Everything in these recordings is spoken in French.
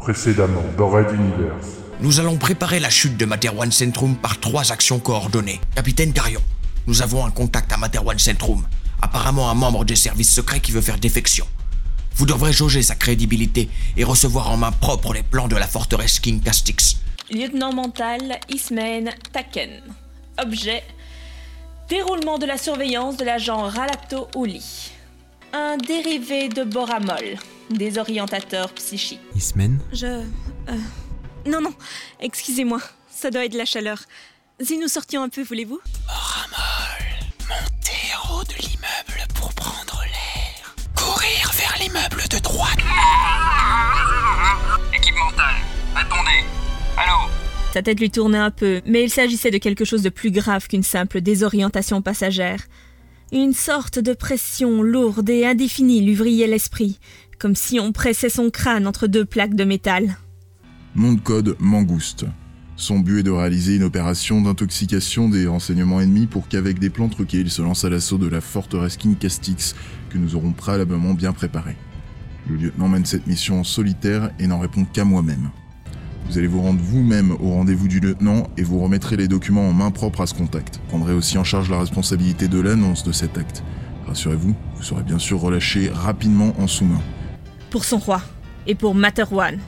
Précédemment, dans Red Universe. Nous allons préparer la chute de Materwan Centrum par trois actions coordonnées. Capitaine Carion, nous avons un contact à Materwan Centrum. Apparemment un membre des services secrets qui veut faire défection. Vous devrez jauger sa crédibilité et recevoir en main propre les plans de la forteresse King Castix. Lieutenant mental Ismaen Taken. Objet Déroulement de la surveillance de l'agent Ralato Uli. Un dérivé de Boramol, désorientateur psychique. Ismen Je. euh, Non, non, excusez-moi, ça doit être la chaleur. Si nous sortions un peu, voulez-vous? Monter en haut de l'immeuble pour prendre l'air. Courir vers l'immeuble de droite. Équipe mentale, attendez. Allô? Sa tête lui tournait un peu, mais il s'agissait de quelque chose de plus grave qu'une simple désorientation passagère. Une sorte de pression lourde et indéfinie lui vrillait l'esprit, comme si on pressait son crâne entre deux plaques de métal. De code Mangouste. Son but est de réaliser une opération d'intoxication des renseignements ennemis pour qu'avec des plans truqués, il se lance à l'assaut de la forteresse King Castix que nous aurons préalablement bien préparée. Le lieutenant mène cette mission en solitaire et n'en répond qu'à moi-même. Vous allez vous rendre vous-même au rendez-vous du lieutenant et vous remettrez les documents en main propre à ce contact. Vous prendrez aussi en charge la responsabilité de l'annonce de cet acte. Rassurez-vous, vous serez bien sûr relâché rapidement en sous-main. Pour son roi, et pour Materwan.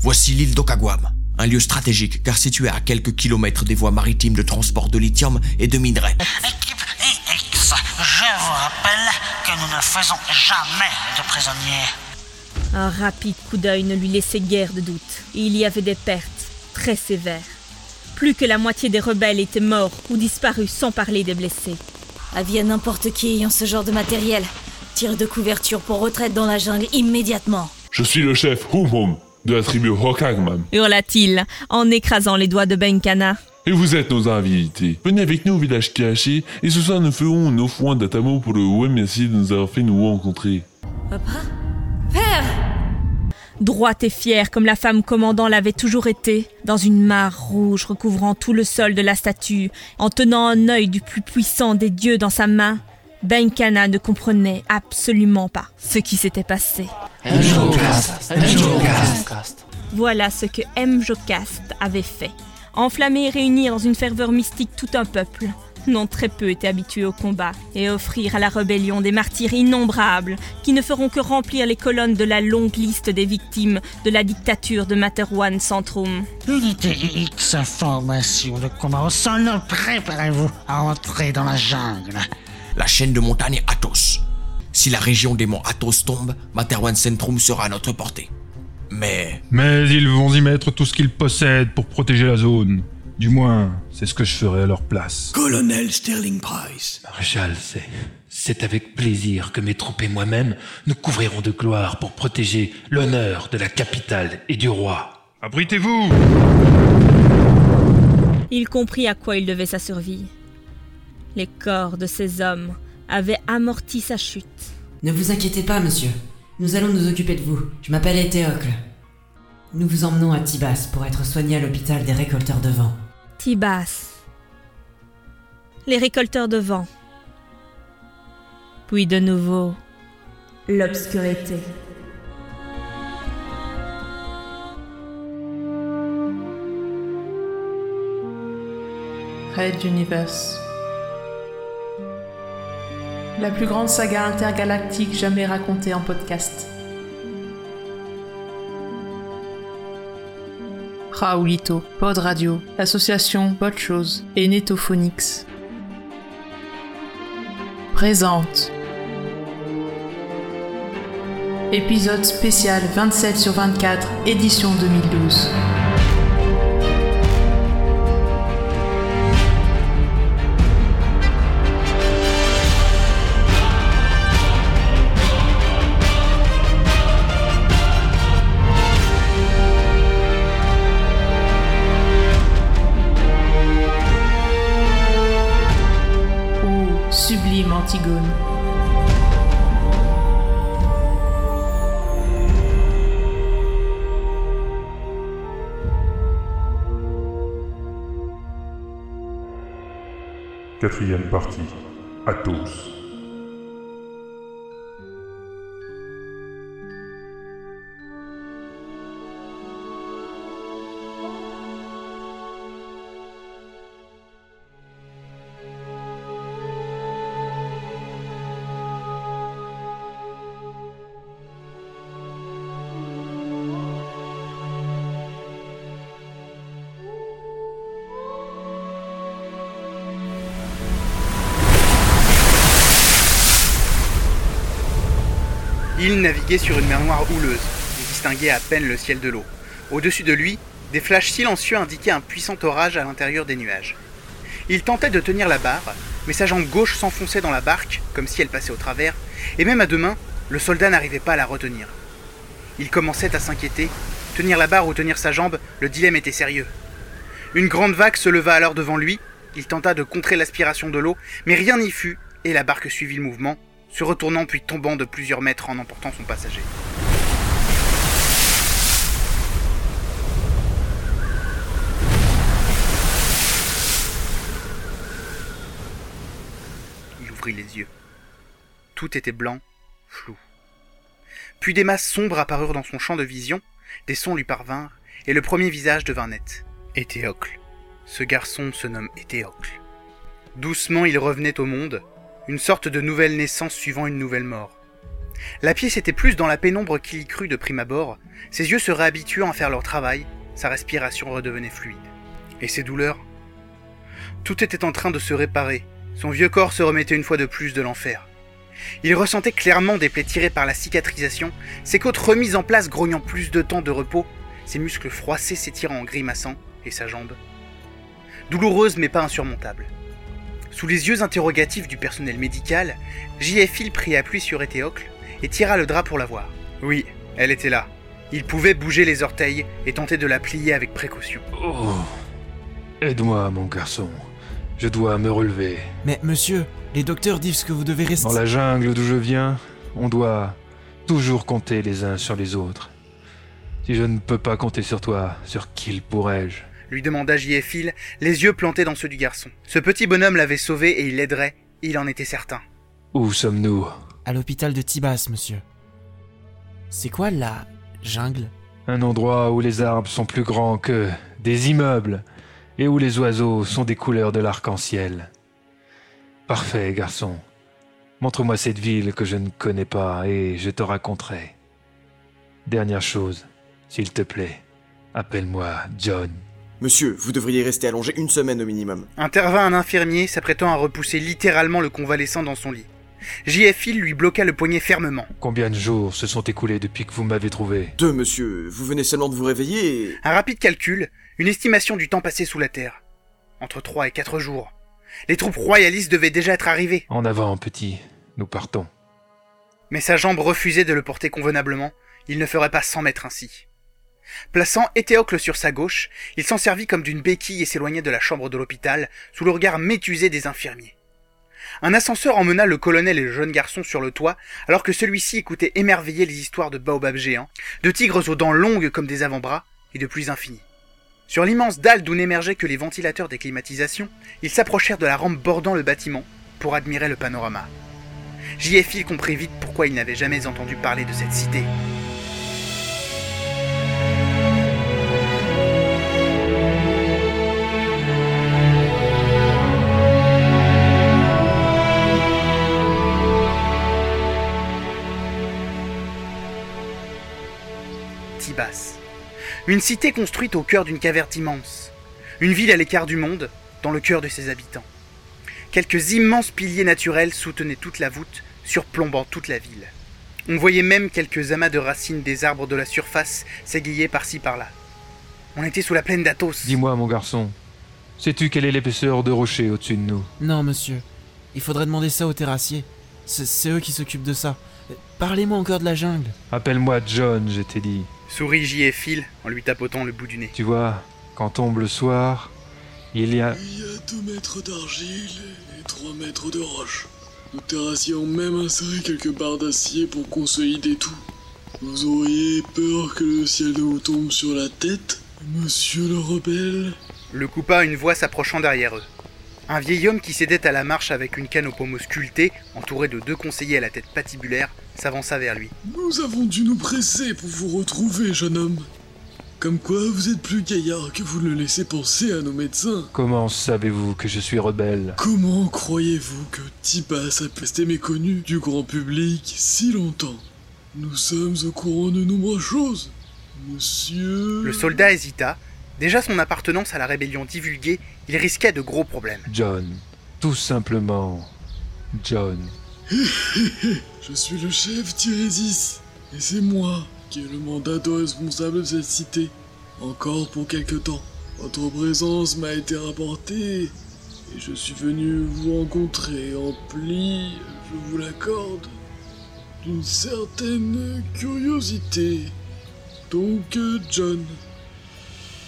Voici l'île d'Okagwam, un lieu stratégique car situé à quelques kilomètres des voies maritimes de transport de lithium et de minerais. Équipe X, je vous rappelle que nous ne faisons jamais de prisonniers. Un rapide coup d'œil ne lui laissait guère de doute, et il y avait des pertes très sévères. Plus que la moitié des rebelles étaient morts ou disparus sans parler des blessés. Avis à n'importe qui ayant ce genre de matériel. Tire de couverture pour retraite dans la jungle immédiatement. Je suis le chef Hum Hum de la tribu Hokagman. hurla-t-il en écrasant les doigts de Benkana. Et vous êtes nos invités. Venez avec nous au village caché et ce soir nous ferons une offrande d'atamo pour le ouais merci de nous avoir fait nous rencontrer. Papa Père Droite et fière comme la femme commandant l'avait toujours été, dans une mare rouge recouvrant tout le sol de la statue, en tenant un œil du plus puissant des dieux dans sa main, Benkana ne comprenait absolument pas ce qui s'était passé. Voilà ce que M. Jocast avait fait. Enflammer et réunir dans une ferveur mystique tout un peuple, dont très peu étaient habitués au combat, et offrir à la rébellion des martyrs innombrables qui ne feront que remplir les colonnes de la longue liste des victimes de la dictature de Materwan Centrum. Unité X, formation de combat au sol, préparez-vous à entrer dans la jungle. La chaîne de montagne Athos. Si la région des monts Athos tombe, Materwan Centrum sera à notre portée. Mais Mais ils vont y mettre tout ce qu'ils possèdent pour protéger la zone. Du moins, c'est ce que je ferai à leur place. Colonel Sterling Price. Maréchal, c'est. C'est avec plaisir que mes troupes et moi-même nous couvrirons de gloire pour protéger l'honneur de la capitale et du roi. Abritez-vous Il comprit à quoi il devait sa survie. Les corps de ces hommes avaient amorti sa chute. Ne vous inquiétez pas, monsieur. Nous allons nous occuper de vous. Je m'appelle Éthéocle. Nous vous emmenons à Tibas pour être soigné à l'hôpital des récolteurs de vent. Tibas. Les récolteurs de vent. Puis de nouveau, l'obscurité. Red Universe. La plus grande saga intergalactique jamais racontée en podcast. Raoulito, Pod Radio, l'association Podchose et Netophonix. Présente. Épisode spécial 27 sur 24, édition 2012. Sublime Antigone. Quatrième partie. Athos. Naviguait sur une mer noire houleuse. Il distinguait à peine le ciel de l'eau. Au-dessus de lui, des flashs silencieux indiquaient un puissant orage à l'intérieur des nuages. Il tentait de tenir la barre, mais sa jambe gauche s'enfonçait dans la barque, comme si elle passait au travers, et même à deux mains, le soldat n'arrivait pas à la retenir. Il commençait à s'inquiéter. Tenir la barre ou tenir sa jambe, le dilemme était sérieux. Une grande vague se leva alors devant lui. Il tenta de contrer l'aspiration de l'eau, mais rien n'y fut, et la barque suivit le mouvement, se retournant puis tombant de plusieurs mètres en emportant son passager. Il ouvrit les yeux. Tout était blanc, flou. Puis des masses sombres apparurent dans son champ de vision, des sons lui parvinrent, et le premier visage devint net. Éthéocle. Ce garçon se nomme Éthéocle. Doucement il revenait au monde, une sorte de nouvelle naissance suivant une nouvelle mort. La pièce était plus dans la pénombre qu'il y crut de prime abord, ses yeux se réhabituant à faire leur travail, sa respiration redevenait fluide. Et ses douleurs? Tout était en train de se réparer, son vieux corps se remettait une fois de plus de l'enfer. Il ressentait clairement des plaies tirées par la cicatrisation, ses côtes remises en place grognant plus de temps de repos, ses muscles froissés s'étirant en grimaçant, et sa jambe. Douloureuse mais pas insurmontable. Sous les yeux interrogatifs du personnel médical, J.F. prit appui sur Éthéocle et tira le drap pour la voir. Oui, elle était là. Il pouvait bouger les orteils et tenter de la plier avec précaution. Oh Aide-moi, mon garçon. Je dois me relever. Mais monsieur, les docteurs disent que vous devez rester. Dans la jungle d'où je viens, on doit toujours compter les uns sur les autres. Si je ne peux pas compter sur toi, sur qui pourrais-je? Lui demanda J.F. les yeux plantés dans ceux du garçon. Ce petit bonhomme l'avait sauvé et il l'aiderait, il en était certain. Où sommes-nous? À l'hôpital de Tibas, monsieur. C'est quoi la jungle? Un endroit où les arbres sont plus grands que des immeubles et où les oiseaux sont des couleurs de l'arc-en-ciel. Parfait, garçon. Montre-moi cette ville que je ne connais pas et je te raconterai. Dernière chose, s'il te plaît, appelle-moi John. Monsieur, vous devriez rester allongé une semaine au minimum. Intervint un infirmier s'apprêtant à repousser littéralement le convalescent dans son lit. J.F. lui bloqua le poignet fermement. Combien de jours se sont écoulés depuis que vous m'avez trouvé? Deux, monsieur. Vous venez seulement de vous réveiller et... Un rapide calcul, une estimation du temps passé sous la terre. Entre trois et quatre jours. Les troupes royalistes devaient déjà être arrivées. En avant, petit. Nous partons. Mais sa jambe refusait de le porter convenablement. Il ne ferait pas 100 mètres ainsi. Plaçant Éthéocle sur sa gauche, il s'en servit comme d'une béquille et s'éloignait de la chambre de l'hôpital, sous le regard métusé des infirmiers. Un ascenseur emmena le colonel et le jeune garçon sur le toit, alors que celui-ci écoutait émerveillé les histoires de baobabs géants, de tigres aux dents longues comme des avant-bras, et de pluies infinies. Sur l'immense dalle d'où n'émergeaient que les ventilateurs des climatisations, ils s'approchèrent de la rampe bordant le bâtiment pour admirer le panorama. J.F. comprit vite pourquoi il n'avait jamais entendu parler de cette cité. Une cité construite au cœur d'une caverne immense. Une ville à l'écart du monde, dans le cœur de ses habitants. Quelques immenses piliers naturels soutenaient toute la voûte, surplombant toute la ville. On voyait même quelques amas de racines des arbres de la surface s'égayer par-ci par-là. On était sous la plaine d'Athos. Dis-moi, mon garçon, sais-tu quelle est l'épaisseur de rocher au-dessus de nous? Non, monsieur. Il faudrait demander ça aux terrassiers. C'est eux qui s'occupent de ça. Parlez-moi encore de la jungle. Appelle-moi John, je t'ai dit. Sourit J et Phil en lui tapotant le bout du nez. Tu vois, quand tombe le soir, il y a. Il y a deux mètres d'argile et trois mètres de roche. Nos terrassiers ont même inséré quelques barres d'acier pour consolider tout. Vous auriez peur que le ciel de vous tombe sur la tête, monsieur le rebelle? Le coupa une voix s'approchant derrière eux. Un vieil homme qui cédait à la marche avec une canne au pommeau sculpté, entouré de deux conseillers à la tête patibulaire, s'avança vers lui. Nous avons dû nous presser pour vous retrouver, jeune homme. Comme quoi vous êtes plus gaillard que vous le laissez penser à nos médecins. Comment savez-vous que je suis rebelle? Comment croyez-vous que Tibas a resté méconnu du grand public si longtemps? Nous sommes au courant de nombreuses choses. Monsieur... Le soldat hésita, Déjà son appartenance à la rébellion divulguée, il risquait de gros problèmes. John. Tout simplement. John. Je suis le chef Tirésis, et c'est moi qui ai le mandat de responsable de cette cité. Encore pour quelque temps. Votre présence m'a été rapportée, et je suis venu vous rencontrer empli, je vous l'accorde, d'une certaine curiosité. Donc, John,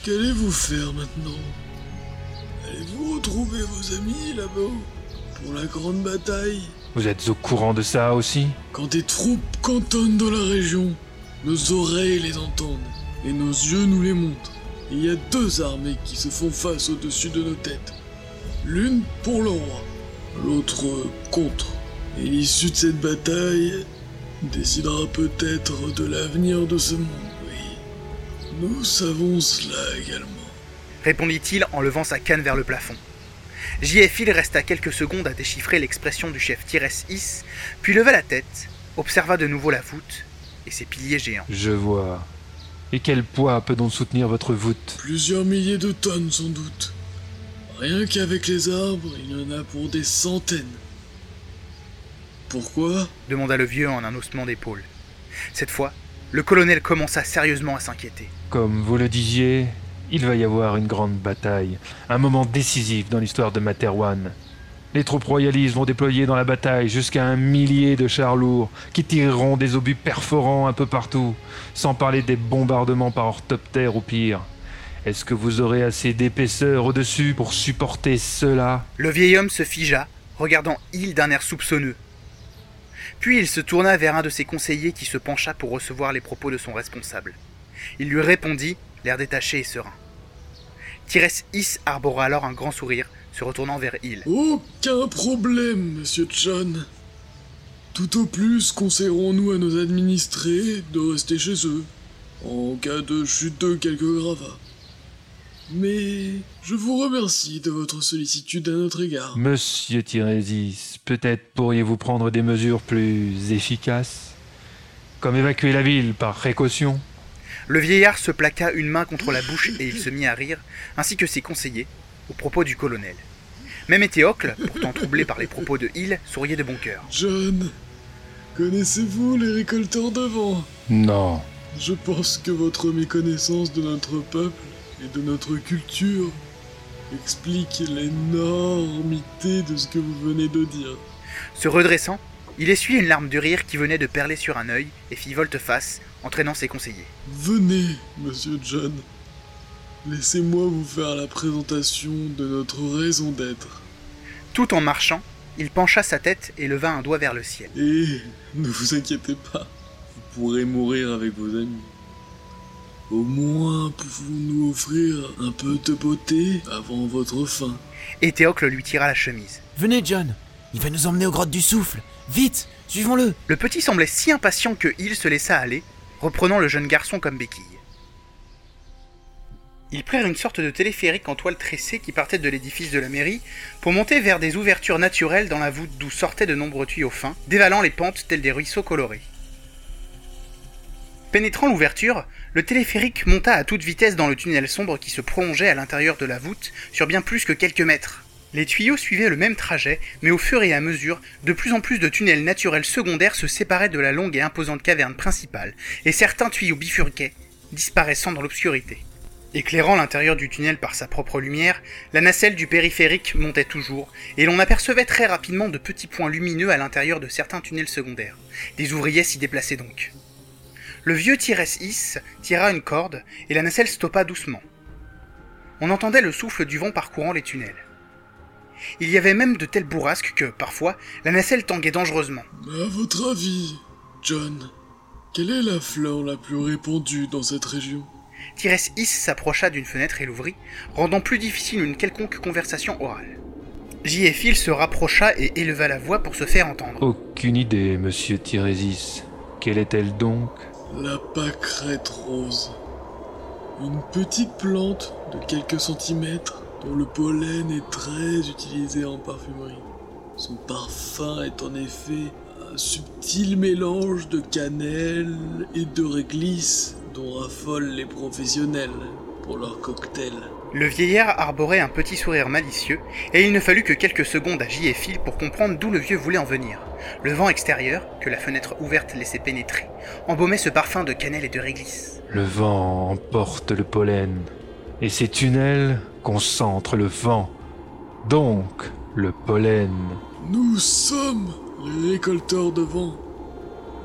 qu'allez-vous faire maintenant? Allez-vous retrouver vos amis là-bas pour la grande bataille? Vous êtes au courant de ça aussi Quand des troupes cantonnent dans la région, nos oreilles les entendent et nos yeux nous les montrent. Il y a deux armées qui se font face au-dessus de nos têtes. L'une pour le roi, l'autre contre. Et l'issue de cette bataille décidera peut-être de l'avenir de ce monde, oui. Nous savons cela également. répondit-il en levant sa canne vers le plafond. JFil resta quelques secondes à déchiffrer l'expression du chef Tires Is, puis leva la tête, observa de nouveau la voûte et ses piliers géants. Je vois. Et quel poids peut donc soutenir votre voûte? Plusieurs milliers de tonnes sans doute. Rien qu'avec les arbres, il y en a pour des centaines. Pourquoi? demanda le vieux en un haussement d'épaule. Cette fois, le colonel commença sérieusement à s'inquiéter. Comme vous le disiez, il va y avoir une grande bataille, un moment décisif dans l'histoire de Materwan. Les troupes royalistes vont déployer dans la bataille jusqu'à un millier de chars lourds qui tireront des obus perforants un peu partout, sans parler des bombardements par orthoptère ou pire. Est-ce que vous aurez assez d'épaisseur au-dessus pour supporter cela? Le vieil homme se figea, regardant Hill d'un air soupçonneux. Puis il se tourna vers un de ses conseillers qui se pencha pour recevoir les propos de son responsable. Il lui répondit, l'air détaché et serein. Tires Is arbora alors un grand sourire, se retournant vers Hill. Aucun problème, monsieur John. Tout au plus conseillerons-nous à nos administrés de rester chez eux, en cas de chute de quelques gravats. Mais je vous remercie de votre sollicitude à notre égard. Monsieur Tirésis, peut-être pourriez-vous prendre des mesures plus efficaces Comme évacuer la ville par précaution? Le vieillard se plaqua une main contre la bouche et il se mit à rire, ainsi que ses conseillers, aux propos du colonel. Même Éthéocle, pourtant troublé par les propos de Hill, souriait de bon cœur. John, connaissez-vous les récolteurs de vent Non. Je pense que votre méconnaissance de notre peuple et de notre culture explique l'énormité de ce que vous venez de dire. Se redressant, il essuyait une larme de rire qui venait de perler sur un œil et fit volte-face, entraînant ses conseillers. Venez, monsieur John. Laissez-moi vous faire la présentation de notre raison d'être. Tout en marchant, il pencha sa tête et leva un doigt vers le ciel. Et ne vous inquiétez pas, vous pourrez mourir avec vos amis. Au moins pouvons-nous offrir un peu de beauté avant votre fin. Et Théocle lui tira la chemise. Venez, John. Il va nous emmener aux grottes du souffle. Vite, suivons-le. Le petit semblait si impatient que Hill se laissa aller, reprenant le jeune garçon comme béquille. Ils prirent une sorte de téléphérique en toile tressée qui partait de l'édifice de la mairie pour monter vers des ouvertures naturelles dans la voûte d'où sortaient de nombreux tuyaux fins, dévalant les pentes tels des ruisseaux colorés. Pénétrant l'ouverture, le téléphérique monta à toute vitesse dans le tunnel sombre qui se prolongeait à l'intérieur de la voûte sur bien plus que quelques mètres. Les tuyaux suivaient le même trajet, mais au fur et à mesure, de plus en plus de tunnels naturels secondaires se séparaient de la longue et imposante caverne principale, et certains tuyaux bifurquaient, disparaissant dans l'obscurité. Éclairant l'intérieur du tunnel par sa propre lumière, la nacelle du périphérique montait toujours, et l'on apercevait très rapidement de petits points lumineux à l'intérieur de certains tunnels secondaires. Des ouvriers s'y déplaçaient donc. Le vieux Tires Is tira une corde, et la nacelle stoppa doucement. On entendait le souffle du vent parcourant les tunnels. Il y avait même de telles bourrasques que, parfois, la nacelle tanguait dangereusement. À votre avis, John, quelle est la fleur la plus répandue dans cette région? Tires Is s'approcha d'une fenêtre et l'ouvrit, rendant plus difficile une quelconque conversation orale. J. Phil se rapprocha et éleva la voix pour se faire entendre. Aucune idée, monsieur Tirésis. Quelle est-elle donc? La pâquerette rose. Une petite plante de quelques centimètres dont le pollen est très utilisé en parfumerie. Son parfum est en effet un subtil mélange de cannelle et de réglisse dont raffolent les professionnels. pour leur cocktail. Le vieillard arborait un petit sourire malicieux, et il ne fallut que quelques secondes à J et Phil pour comprendre d'où le vieux voulait en venir. Le vent extérieur, que la fenêtre ouverte laissait pénétrer, embaumait ce parfum de cannelle et de réglisse. Le vent emporte le pollen, et ces tunnels concentrent le vent, donc le pollen. Nous sommes les récolteurs de vent.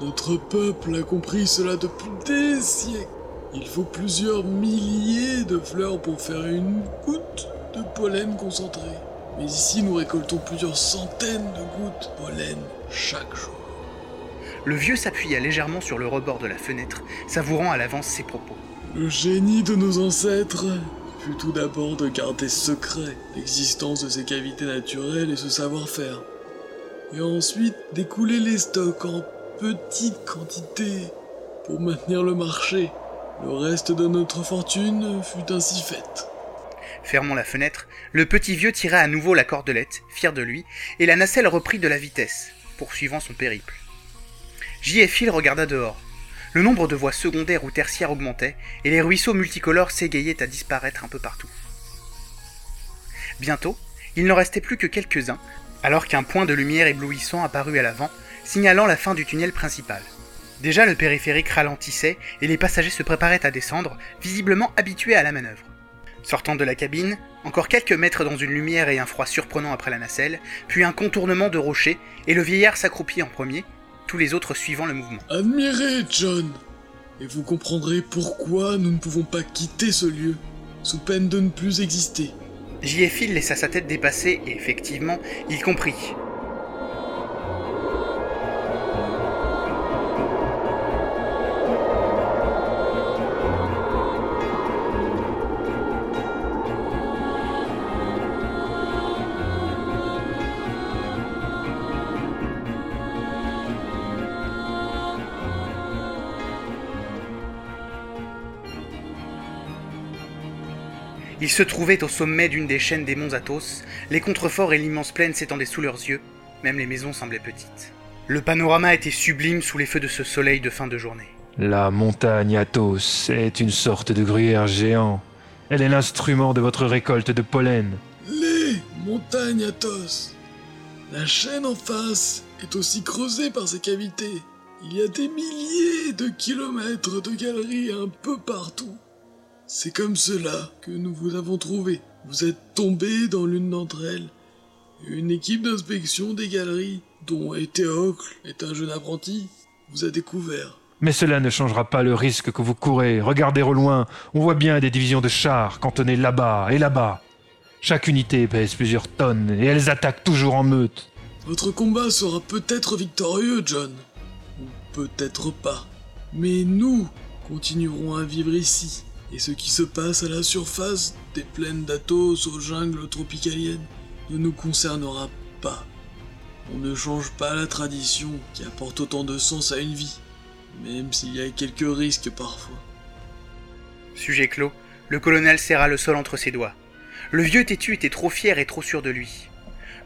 Notre peuple a compris cela depuis des siècles. Il faut plusieurs milliers de fleurs pour faire une goutte de pollen concentré. Mais ici, nous récoltons plusieurs centaines de gouttes de pollen chaque jour. Le vieux s'appuya légèrement sur le rebord de la fenêtre, savourant à l'avance ses propos. Le génie de nos ancêtres fut tout d'abord de garder secret l'existence de ces cavités naturelles et ce savoir-faire. Et ensuite d'écouler les stocks en petites quantités pour maintenir le marché. Le reste de notre fortune fut ainsi faite. Fermant la fenêtre, le petit vieux tira à nouveau la cordelette, fier de lui, et la nacelle reprit de la vitesse, poursuivant son périple. J. et Phil regarda dehors. Le nombre de voies secondaires ou tertiaires augmentait, et les ruisseaux multicolores s'égayaient à disparaître un peu partout. Bientôt, il n'en restait plus que quelques-uns, alors qu'un point de lumière éblouissant apparut à l'avant, signalant la fin du tunnel principal. Déjà le périphérique ralentissait et les passagers se préparaient à descendre, visiblement habitués à la manœuvre. Sortant de la cabine, encore quelques mètres dans une lumière et un froid surprenant après la nacelle, puis un contournement de rochers, et le vieillard s'accroupit en premier, tous les autres suivant le mouvement. Admirez, John Et vous comprendrez pourquoi nous ne pouvons pas quitter ce lieu, sous peine de ne plus exister. J. Phil laissa sa tête dépasser, et effectivement, il comprit. Ils se trouvaient au sommet d'une des chaînes des monts Athos, les contreforts et l'immense plaine s'étendaient sous leurs yeux, même les maisons semblaient petites. Le panorama était sublime sous les feux de ce soleil de fin de journée. La montagne Athos est une sorte de gruyère géant. Elle est l'instrument de votre récolte de pollen. Les montagnes Athos La chaîne en face est aussi creusée par ces cavités. Il y a des milliers de kilomètres de galeries un peu partout. C'est comme cela que nous vous avons trouvé. Vous êtes tombé dans l'une d'entre elles. Une équipe d'inspection des galeries, dont Eteocle est un jeune apprenti, vous a découvert. Mais cela ne changera pas le risque que vous courez. Regardez au loin, on voit bien des divisions de chars cantonnées là-bas et là-bas. Chaque unité pèse plusieurs tonnes et elles attaquent toujours en meute. Votre combat sera peut-être victorieux, John. Ou peut-être pas. Mais nous continuerons à vivre ici. Et ce qui se passe à la surface des plaines d'Athos aux jungles tropicaliennes ne nous concernera pas. On ne change pas la tradition qui apporte autant de sens à une vie, même s'il y a quelques risques parfois. Sujet clos, le colonel serra le sol entre ses doigts. Le vieux têtu était trop fier et trop sûr de lui.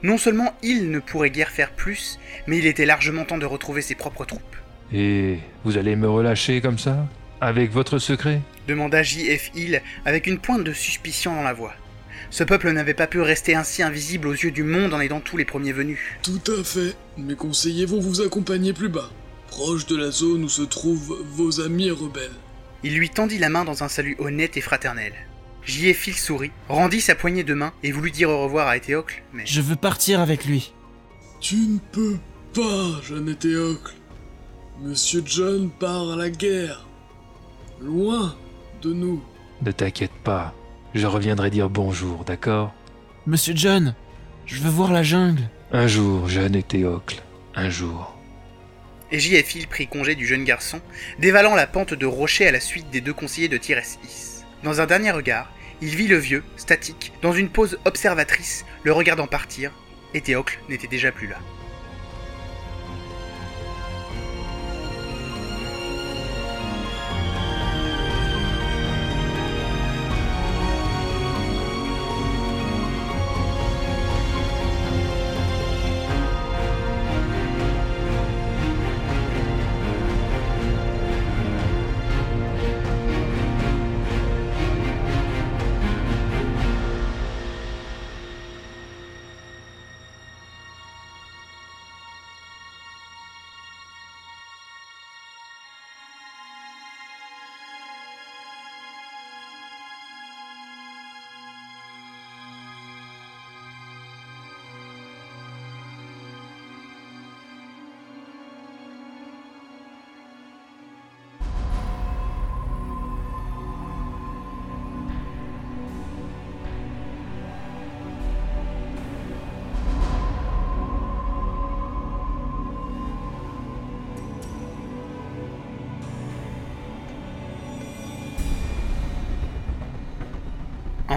Non seulement il ne pourrait guère faire plus, mais il était largement temps de retrouver ses propres troupes. Et vous allez me relâcher comme ça? Avec votre secret demanda J.F. Hill avec une pointe de suspicion dans la voix. Ce peuple n'avait pas pu rester ainsi invisible aux yeux du monde en aidant tous les premiers venus. Tout à fait. Mes conseillers vont vous accompagner plus bas, proche de la zone où se trouvent vos amis rebelles. Il lui tendit la main dans un salut honnête et fraternel. J.F. Hill sourit, rendit sa poignée de main et voulut dire au revoir à Éthéocle, mais... Je veux partir avec lui. Tu ne peux pas, jeune Éthéocle. Monsieur John part à la guerre. Loin de nous. Ne t'inquiète pas, je reviendrai dire bonjour, d'accord? Monsieur John, je veux voir la jungle. Un jour, jeune Éthéocle, un jour. Et J.F. Hill prit congé du jeune garçon, dévalant la pente de rocher à la suite des deux conseillers de Tyrès Is. Dans un dernier regard, il vit le vieux, statique, dans une pose observatrice, le regardant partir. Éthéocle n'était déjà plus là.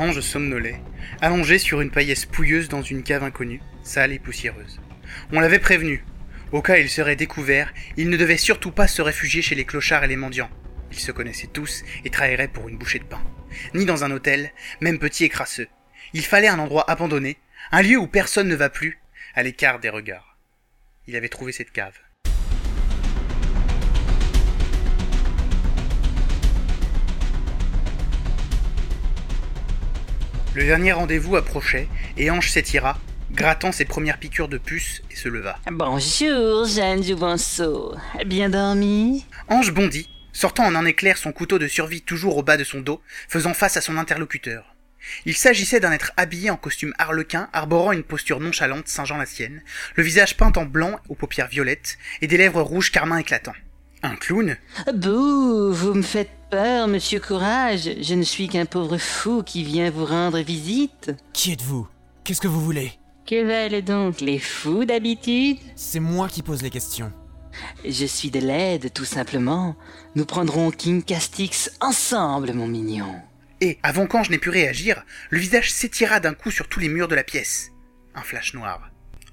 Ange somnolait, allongé sur une paillasse pouilleuse dans une cave inconnue, sale et poussiéreuse. On l'avait prévenu. Au cas où il serait découvert, il ne devait surtout pas se réfugier chez les clochards et les mendiants. Ils se connaissaient tous et travailleraient pour une bouchée de pain. Ni dans un hôtel, même petit et crasseux. Il fallait un endroit abandonné, un lieu où personne ne va plus, à l'écart des regards. Il avait trouvé cette cave. Le dernier rendez-vous approchait, et Ange s'étira, grattant ses premières piqûres de puce, et se leva. Bonjour, Jeanne Jouvenceau. Bien dormi? Ange bondit, sortant en un éclair son couteau de survie toujours au bas de son dos, faisant face à son interlocuteur. Il s'agissait d'un être habillé en costume harlequin, arborant une posture nonchalante singeant la sienne, le visage peint en blanc aux paupières violettes, et des lèvres rouges carmin éclatants. Un clown Bouh, vous me faites peur, monsieur Courage. Je ne suis qu'un pauvre fou qui vient vous rendre visite. Qui êtes-vous? Qu'est-ce que vous voulez? Que valent donc les fous d'habitude? C'est moi qui pose les questions. Je suis de l'aide, tout simplement. Nous prendrons King Castix ensemble, mon mignon. Et, avant qu'Ange n'ait pu réagir, le visage s'étira d'un coup sur tous les murs de la pièce. Un flash noir.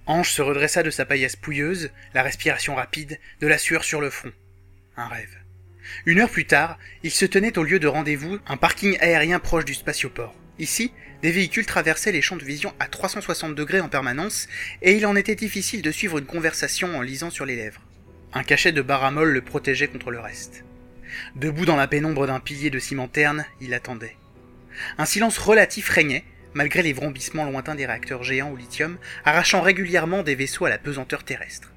Ange se redressa de sa paillasse pouilleuse, la respiration rapide, de la sueur sur le front. Un rêve. Une heure plus tard, il se tenait au lieu de rendez-vous, un parking aérien proche du spatioport. Ici, des véhicules traversaient les champs de vision à 360 degrés en permanence, et il en était difficile de suivre une conversation en lisant sur les lèvres. Un cachet de baramol le protégeait contre le reste. Debout dans la pénombre d'un pilier de ciment terne, il attendait. Un silence relatif régnait, malgré les vrombissements lointains des réacteurs géants au lithium, arrachant régulièrement des vaisseaux à la pesanteur terrestre.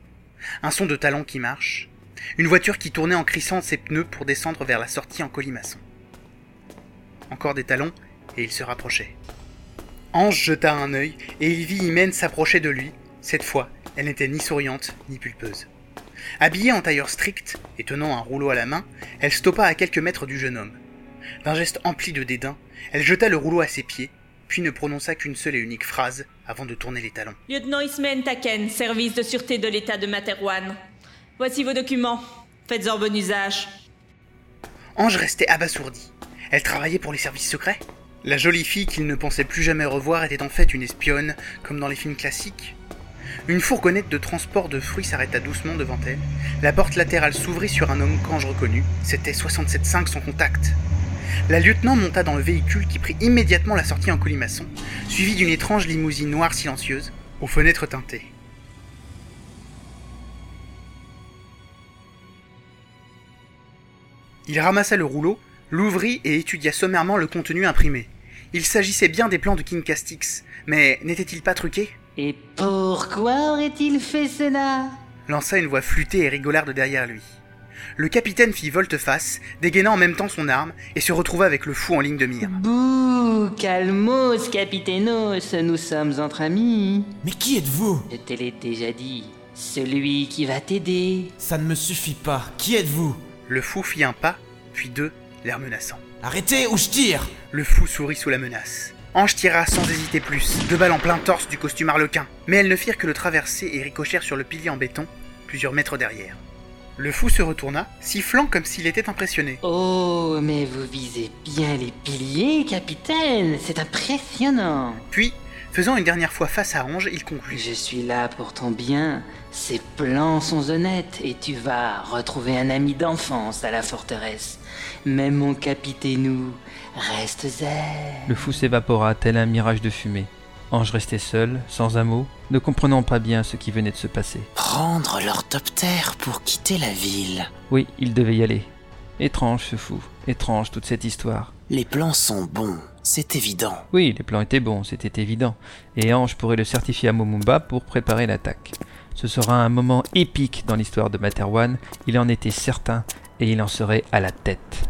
Un son de talons qui marche, une voiture qui tournait en crissant ses pneus pour descendre vers la sortie en colimaçon. Encore des talons, et il se rapprochait. Ange jeta un œil, et il vit Imen s'approcher de lui. Cette fois, elle n'était ni souriante, ni pulpeuse. Habillée en tailleur strict et tenant un rouleau à la main, elle stoppa à quelques mètres du jeune homme. D'un geste empli de dédain, elle jeta le rouleau à ses pieds, puis ne prononça qu'une seule et unique phrase avant de tourner les talons. Lieutenant Ismen Taken, service de sûreté de l'État de Materwan. Voici vos documents. Faites-en bon usage. Ange restait abasourdi. Elle travaillait pour les services secrets La jolie fille qu'il ne pensait plus jamais revoir était en fait une espionne, comme dans les films classiques Une fourgonnette de transport de fruits s'arrêta doucement devant elle. La porte latérale s'ouvrit sur un homme qu'Ange reconnut. C'était 67.5 son contact. La lieutenant monta dans le véhicule qui prit immédiatement la sortie en colimaçon, suivi d'une étrange limousine noire silencieuse, aux fenêtres teintées. Il ramassa le rouleau, l'ouvrit et étudia sommairement le contenu imprimé. Il s'agissait bien des plans de King Castix, mais n'était-il pas truqué? Et pourquoi aurait-il fait cela? lança une voix flûtée et rigolarde derrière lui. Le capitaine fit volte-face, dégainant en même temps son arme, et se retrouva avec le fou en ligne de mire. Bouh, calmos, capitainos, nous sommes entre amis. Mais qui êtes-vous? Je te l'ai déjà dit, celui qui va t'aider. Ça ne me suffit pas. Qui êtes-vous? Le fou fit un pas, puis deux, l'air menaçant. Arrêtez ou je tire Le fou sourit sous la menace. Ange tira sans hésiter plus, deux balles en plein torse du costume harlequin, mais elles ne firent que le traverser et ricochèrent sur le pilier en béton, plusieurs mètres derrière. Le fou se retourna, sifflant comme s'il était impressionné. Oh, mais vous visez bien les piliers, capitaine, c'est impressionnant. Puis, faisant une dernière fois face à Ange, il conclut. Je suis là pour ton bien. Ces plans sont honnêtes et tu vas retrouver un ami d'enfance à la forteresse. Mais mon capitainou, reste zen. Le fou s'évapora tel un mirage de fumée. Ange restait seul, sans un mot, ne comprenant pas bien ce qui venait de se passer. Prendre leur toptère pour quitter la ville. Oui, il devait y aller. Étrange ce fou, étrange toute cette histoire. Les plans sont bons, c'est évident. Oui, les plans étaient bons, c'était évident. Et Ange pourrait le certifier à Momumba pour préparer l'attaque. Ce sera un moment épique dans l'histoire de Materwan, il en était certain, et il en serait à la tête.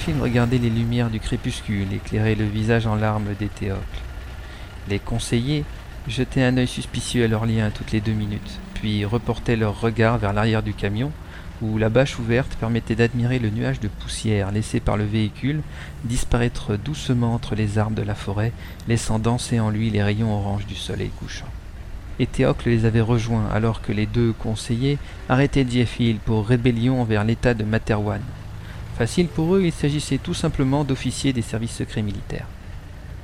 Diaphine regardait les lumières du crépuscule éclairer le visage en larmes d'Éthéocle. Les conseillers jetaient un œil suspicieux à leur lien toutes les deux minutes, puis reportaient leur regard vers l'arrière du camion, où la bâche ouverte permettait d'admirer le nuage de poussière laissé par le véhicule disparaître doucement entre les arbres de la forêt, laissant danser en lui les rayons orange du soleil couchant. Et Théocle les avait rejoints alors que les deux conseillers arrêtaient Diaphil pour rébellion envers l'état de Materwan. Facile pour eux, il s'agissait tout simplement d'officiers des services secrets militaires.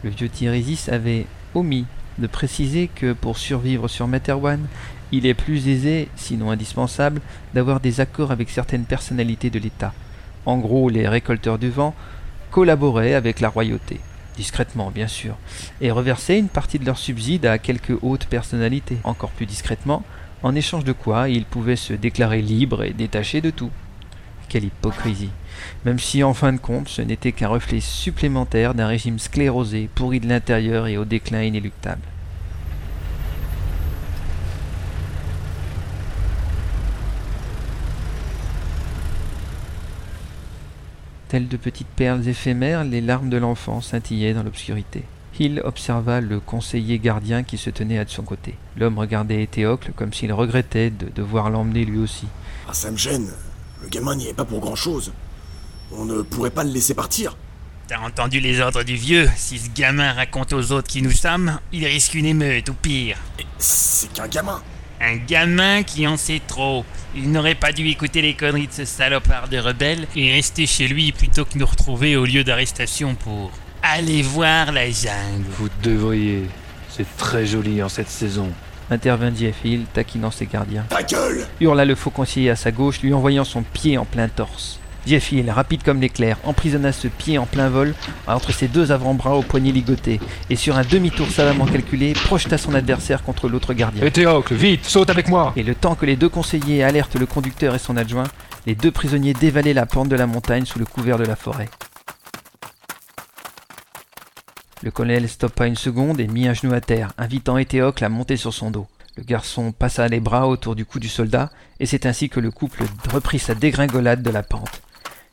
Le vieux Tirésis avait omis de préciser que pour survivre sur Materwan, il est plus aisé, sinon indispensable, d'avoir des accords avec certaines personnalités de l'État. En gros, les récolteurs du vent collaboraient avec la royauté, discrètement bien sûr, et reversaient une partie de leurs subsides à quelques hautes personnalités, encore plus discrètement, en échange de quoi ils pouvaient se déclarer libres et détachés de tout. Quelle hypocrisie même si en fin de compte ce n'était qu'un reflet supplémentaire d'un régime sclérosé, pourri de l'intérieur et au déclin inéluctable. Telles de petites perles éphémères, les larmes de l'enfant scintillaient dans l'obscurité. Hill observa le conseiller gardien qui se tenait à son côté. L'homme regardait Éthéocle comme s'il regrettait de devoir l'emmener lui aussi. Ah, ça me gêne. Le gamin n'y est pas pour grand-chose. On ne pourrait pas le laisser partir. T'as entendu les ordres du vieux Si ce gamin raconte aux autres qui nous sommes, il risque une émeute ou pire. C'est qu'un gamin. Un gamin qui en sait trop. Il n'aurait pas dû écouter les conneries de ce salopard de rebelle et rester chez lui plutôt que nous retrouver au lieu d'arrestation pour aller voir la jungle. Vous devriez. C'est très joli en cette saison. Intervint Diaphil, taquinant ses gardiens. Ta gueule Hurla le faux conseiller à sa gauche, lui envoyant son pied en plein torse. Diaphil, rapide comme l'éclair, emprisonna ce pied en plein vol entre ses deux avant-bras au poignet ligoté, et sur un demi-tour savamment calculé, projeta son adversaire contre l'autre gardien. Éthéocle, vite, saute avec moi Et le temps que les deux conseillers alertent le conducteur et son adjoint, les deux prisonniers dévalaient la pente de la montagne sous le couvert de la forêt. Le colonel stoppa une seconde et mit un genou à terre, invitant Éthéocle à monter sur son dos. Le garçon passa les bras autour du cou du soldat, et c'est ainsi que le couple reprit sa dégringolade de la pente.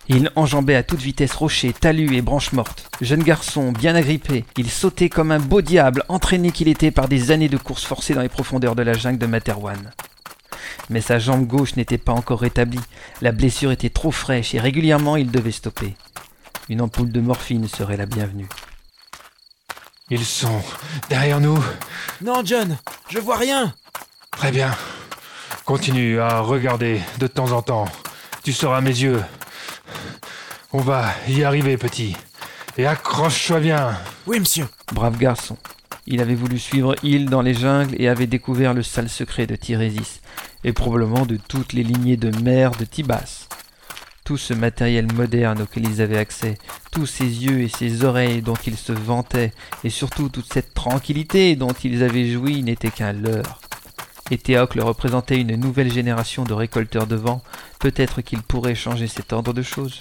Il enjambait à toute vitesse rochers, talus et branches mortes. Jeune garçon, bien agrippé, il sautait comme un beau diable, entraîné qu'il était par des années de course forcée dans les profondeurs de la jungle de Materwan. Mais sa jambe gauche n'était pas encore rétablie, la blessure était trop fraîche et régulièrement il devait stopper. Une ampoule de morphine serait la bienvenue. Ils sont derrière nous. Non, John, je vois rien. Très bien. Continue à regarder de temps en temps. Tu seras à mes yeux. On va y arriver, petit. Et accroche-toi bien. Oui, monsieur. Brave garçon. Il avait voulu suivre Hill dans les jungles et avait découvert le sale secret de Tirésis, et probablement de toutes les lignées de mer de Tibas. Tout ce matériel moderne auquel ils avaient accès, tous ces yeux et ces oreilles dont ils se vantaient, et surtout toute cette tranquillité dont ils avaient joui n'était qu'un leurre. Et Théocle représentait une nouvelle génération de récolteurs de vent, peut-être qu'il pourrait changer cet ordre de choses.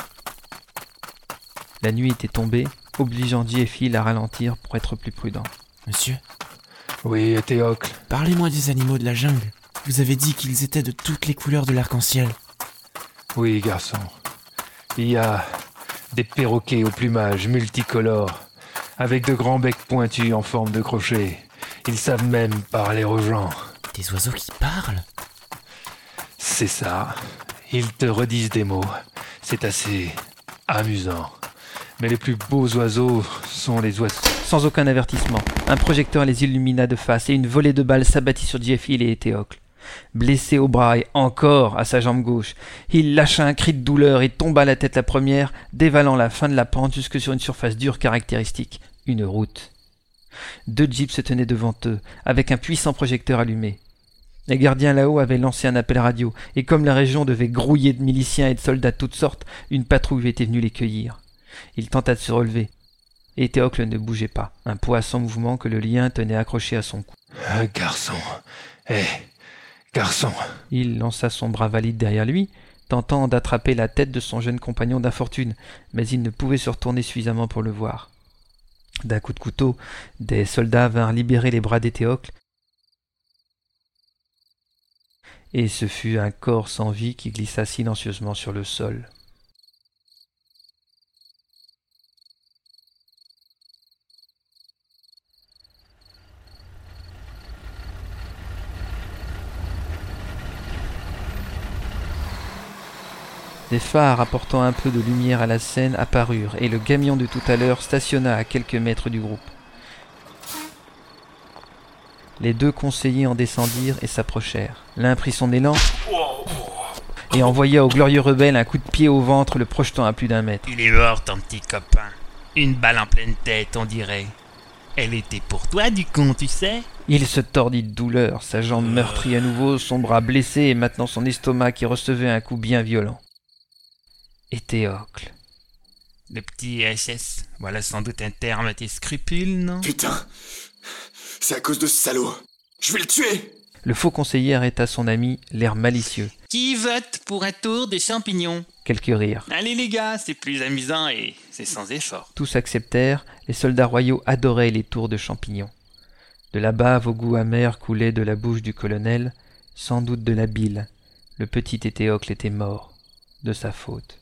La nuit était tombée, obligeant Diéphile à ralentir pour être plus prudent. Monsieur? Oui, Théocle. Parlez-moi des animaux de la jungle. Vous avez dit qu'ils étaient de toutes les couleurs de l'arc-en-ciel. Oui, garçon. Il y a des perroquets au plumage multicolore, avec de grands becs pointus en forme de crochet. Ils savent même parler aux gens. Des oiseaux qui parlent C'est ça. Ils te redisent des mots. C'est assez amusant. Mais les plus beaux oiseaux sont les oiseaux. Sans aucun avertissement, un projecteur les illumina de face et une volée de balles s'abattit sur Diéphile et Éthéocle. Blessé au bras et encore à sa jambe gauche, il lâcha un cri de douleur et tomba la tête la première, dévalant la fin de la pente jusque sur une surface dure caractéristique, une route. Deux jeeps se tenaient devant eux, avec un puissant projecteur allumé. Les gardiens là-haut avaient lancé un appel radio, et comme la région devait grouiller de miliciens et de soldats de toutes sortes, une patrouille était venue les cueillir. Il tenta de se relever. Et Théocle ne bougeait pas, un poids sans mouvement que le lien tenait accroché à son cou. Un garçon. Hé, garçon. Il lança son bras valide derrière lui, tentant d'attraper la tête de son jeune compagnon d'infortune, mais il ne pouvait se retourner suffisamment pour le voir. D'un coup de couteau, des soldats vinrent libérer les bras d'Éthéocle, et ce fut un corps sans vie qui glissa silencieusement sur le sol. Des phares apportant un peu de lumière à la scène apparurent et le camion de tout à l'heure stationna à quelques mètres du groupe. Les deux conseillers en descendirent et s'approchèrent. L'un prit son élan et envoya au glorieux rebelle un coup de pied au ventre, le projetant à plus d'un mètre. Il est mort, ton petit copain. Une balle en pleine tête, on dirait. Elle était pour toi, du con, tu sais Il se tordit de douleur, sa jambe meurtrie à nouveau, son bras blessé et maintenant son estomac qui recevait un coup bien violent. Et Théocle. Le petit SS, voilà sans doute un terme à tes scrupules, non? Putain C'est à cause de ce salaud Je vais le tuer Le faux conseiller arrêta son ami, l'air malicieux. Qui vote pour un tour des champignons? Quelques rires. Allez les gars, c'est plus amusant et c'est sans effort. Tous acceptèrent, les soldats royaux adoraient les tours de champignons. De la bave au goût amer coulait de la bouche du colonel, sans doute de la bile. Le petit Éthéocle était mort, de sa faute.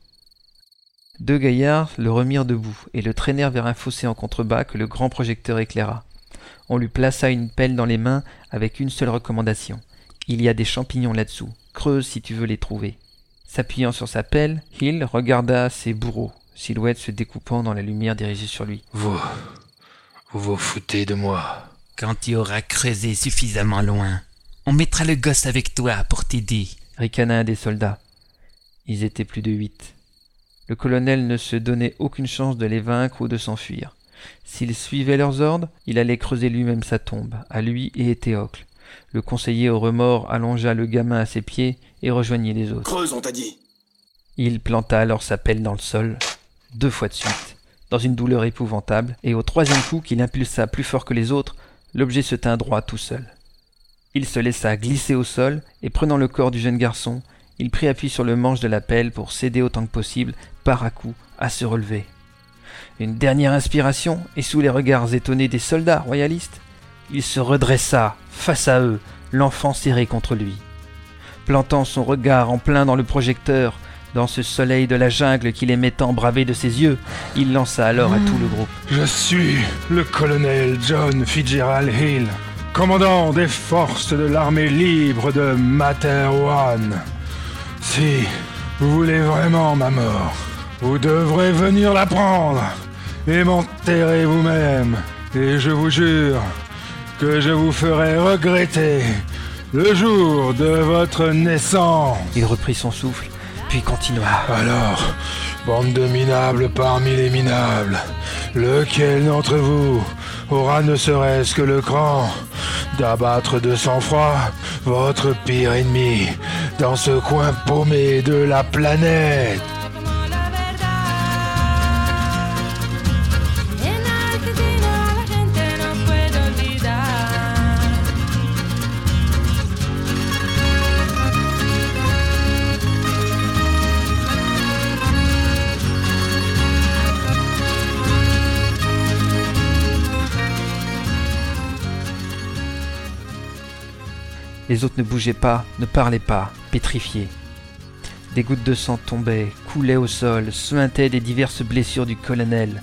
Deux gaillards le remirent debout et le traînèrent vers un fossé en contrebas que le grand projecteur éclaira. On lui plaça une pelle dans les mains avec une seule recommandation. Il y a des champignons là-dessous. Creuse si tu veux les trouver. S'appuyant sur sa pelle, Hill regarda ses bourreaux, silhouettes se découpant dans la lumière dirigée sur lui. Vous. Vous vous foutez de moi. Quand tu auras creusé suffisamment loin, on mettra le gosse avec toi pour t'aider. Ricana un des soldats. Ils étaient plus de huit. Le colonel ne se donnait aucune chance de les vaincre ou de s'enfuir. S'il suivait leurs ordres, il allait creuser lui-même sa tombe, à lui et Éthéocle. Le conseiller au remords allongea le gamin à ses pieds et rejoignit les autres. Creuse, on t'a dit Il planta alors sa pelle dans le sol, deux fois de suite, dans une douleur épouvantable, et au troisième coup qu'il impulsa plus fort que les autres, l'objet se tint droit tout seul. Il se laissa glisser au sol, et prenant le corps du jeune garçon, il prit appui sur le manche de la pelle pour s'aider autant que possible, par à coup, à se relever. Une dernière inspiration, et sous les regards étonnés des soldats royalistes, il se redressa, face à eux, l'enfant serré contre lui. Plantant son regard en plein dans le projecteur, dans ce soleil de la jungle qu'il aimait tant braver de ses yeux, il lança alors à tout le groupe. Je suis le colonel John Fitzgerald Hill, commandant des forces de l'armée libre de Materwan. Si vous voulez vraiment ma mort, vous devrez venir la prendre et m'enterrer vous-même. Et je vous jure que je vous ferai regretter le jour de votre naissance. Il reprit son souffle, puis continua. Alors, bande de minables parmi les minables, lequel d'entre vous aura ne serait-ce que le cran d'abattre de sang-froid votre pire ennemi dans ce coin paumé de la planète? Les autres ne bougeaient pas, ne parlaient pas, pétrifiés. Des gouttes de sang tombaient, coulaient au sol, suintaient des diverses blessures du colonel.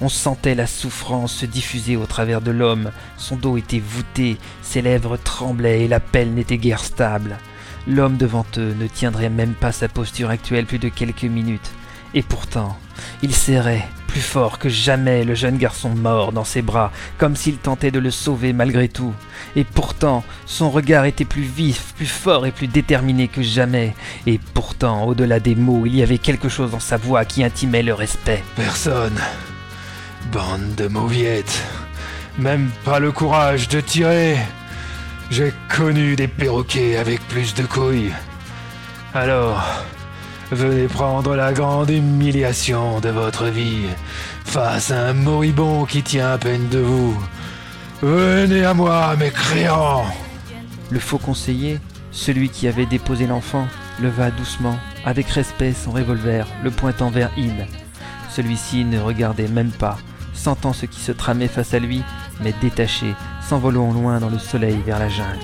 On sentait la souffrance se diffuser au travers de l'homme, son dos était voûté, ses lèvres tremblaient et la pelle n'était guère stable. L'homme devant eux ne tiendrait même pas sa posture actuelle plus de quelques minutes. Et pourtant, il serrait, plus fort que jamais, le jeune garçon mort dans ses bras, comme s'il tentait de le sauver malgré tout. Et pourtant, son regard était plus vif, plus fort et plus déterminé que jamais. Et pourtant, au-delà des mots, il y avait quelque chose dans sa voix qui intimait le respect. Personne. Bande de mauviettes. Même pas le courage de tirer. J'ai connu des perroquets avec plus de couilles. Alors, venez prendre la grande humiliation de votre vie face à un moribond qui tient à peine de vous. Venez à moi, mes créants Le faux conseiller, celui qui avait déposé l'enfant, leva doucement, avec respect, son revolver, le pointant vers Hill. Celui-ci ne regardait même pas, sentant ce qui se tramait face à lui, mais détaché, s'envolant loin dans le soleil vers la jungle.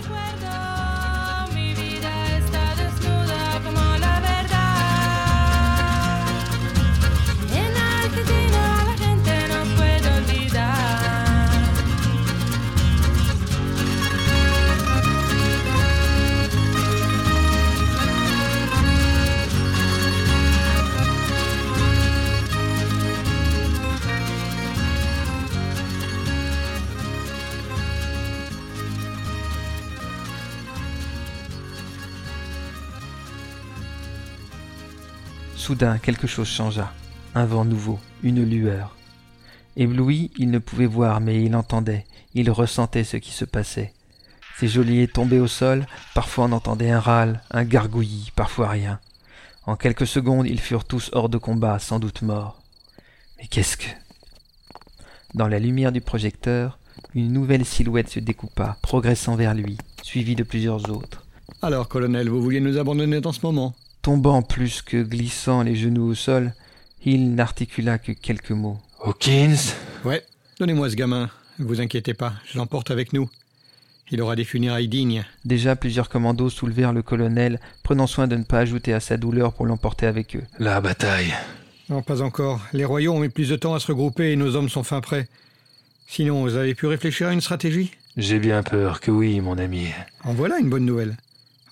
Soudain, quelque chose changea. Un vent nouveau, une lueur. Ébloui, il ne pouvait voir, mais il entendait, il ressentait ce qui se passait. Ses geôliers tombaient au sol, parfois on entendait un râle, un gargouillis, parfois rien. En quelques secondes, ils furent tous hors de combat, sans doute morts. Mais qu'est-ce que... Dans la lumière du projecteur, une nouvelle silhouette se découpa, progressant vers lui, suivie de plusieurs autres. Alors, colonel, vous vouliez nous abandonner dans ce moment? Tombant plus que glissant les genoux au sol, il n'articula que quelques mots. Hawkins? Ouais, donnez-moi ce gamin. Ne vous inquiétez pas, je l'emporte avec nous. Il aura des funérailles dignes. Déjà plusieurs commandos soulevèrent le colonel, prenant soin de ne pas ajouter à sa douleur pour l'emporter avec eux. La bataille. Non, pas encore. Les royaux ont mis plus de temps à se regrouper et nos hommes sont fin prêts. Sinon, vous avez pu réfléchir à une stratégie? J'ai bien peur que oui, mon ami. En voilà une bonne nouvelle.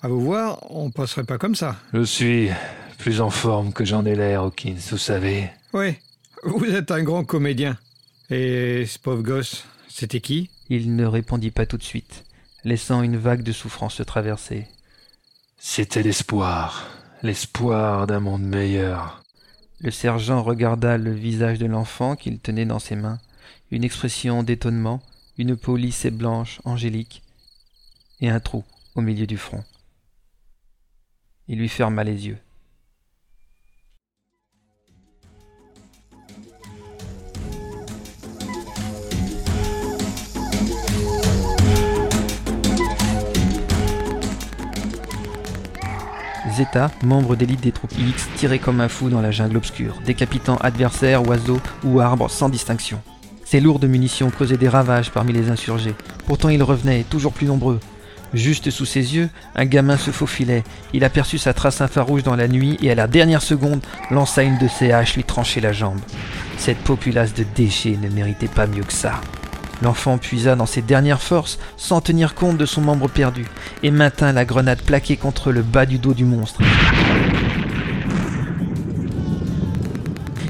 À vous voir, on passerait pas comme ça. Je suis plus en forme que j'en ai l'air, Hawkins, vous savez. Oui, vous êtes un grand comédien. Et ce pauvre gosse, c'était qui? Il ne répondit pas tout de suite, laissant une vague de souffrance se traverser. C'était l'espoir, l'espoir d'un monde meilleur. Le sergent regarda le visage de l'enfant qu'il tenait dans ses mains, une expression d'étonnement, une peau lisse et blanche, angélique, et un trou au milieu du front. Il lui ferma les yeux. Zeta, membre d'élite des troupes X, tirait comme un fou dans la jungle obscure, décapitant adversaires, oiseaux ou arbres sans distinction. Ses lourdes munitions causaient des ravages parmi les insurgés. Pourtant ils revenaient, toujours plus nombreux. Juste sous ses yeux, un gamin se faufilait. Il aperçut sa trace infrarouge dans la nuit et à la dernière seconde lança une de ses haches lui trancher la jambe. Cette populace de déchets ne méritait pas mieux que ça. L'enfant puisa dans ses dernières forces sans tenir compte de son membre perdu et maintint la grenade plaquée contre le bas du dos du monstre.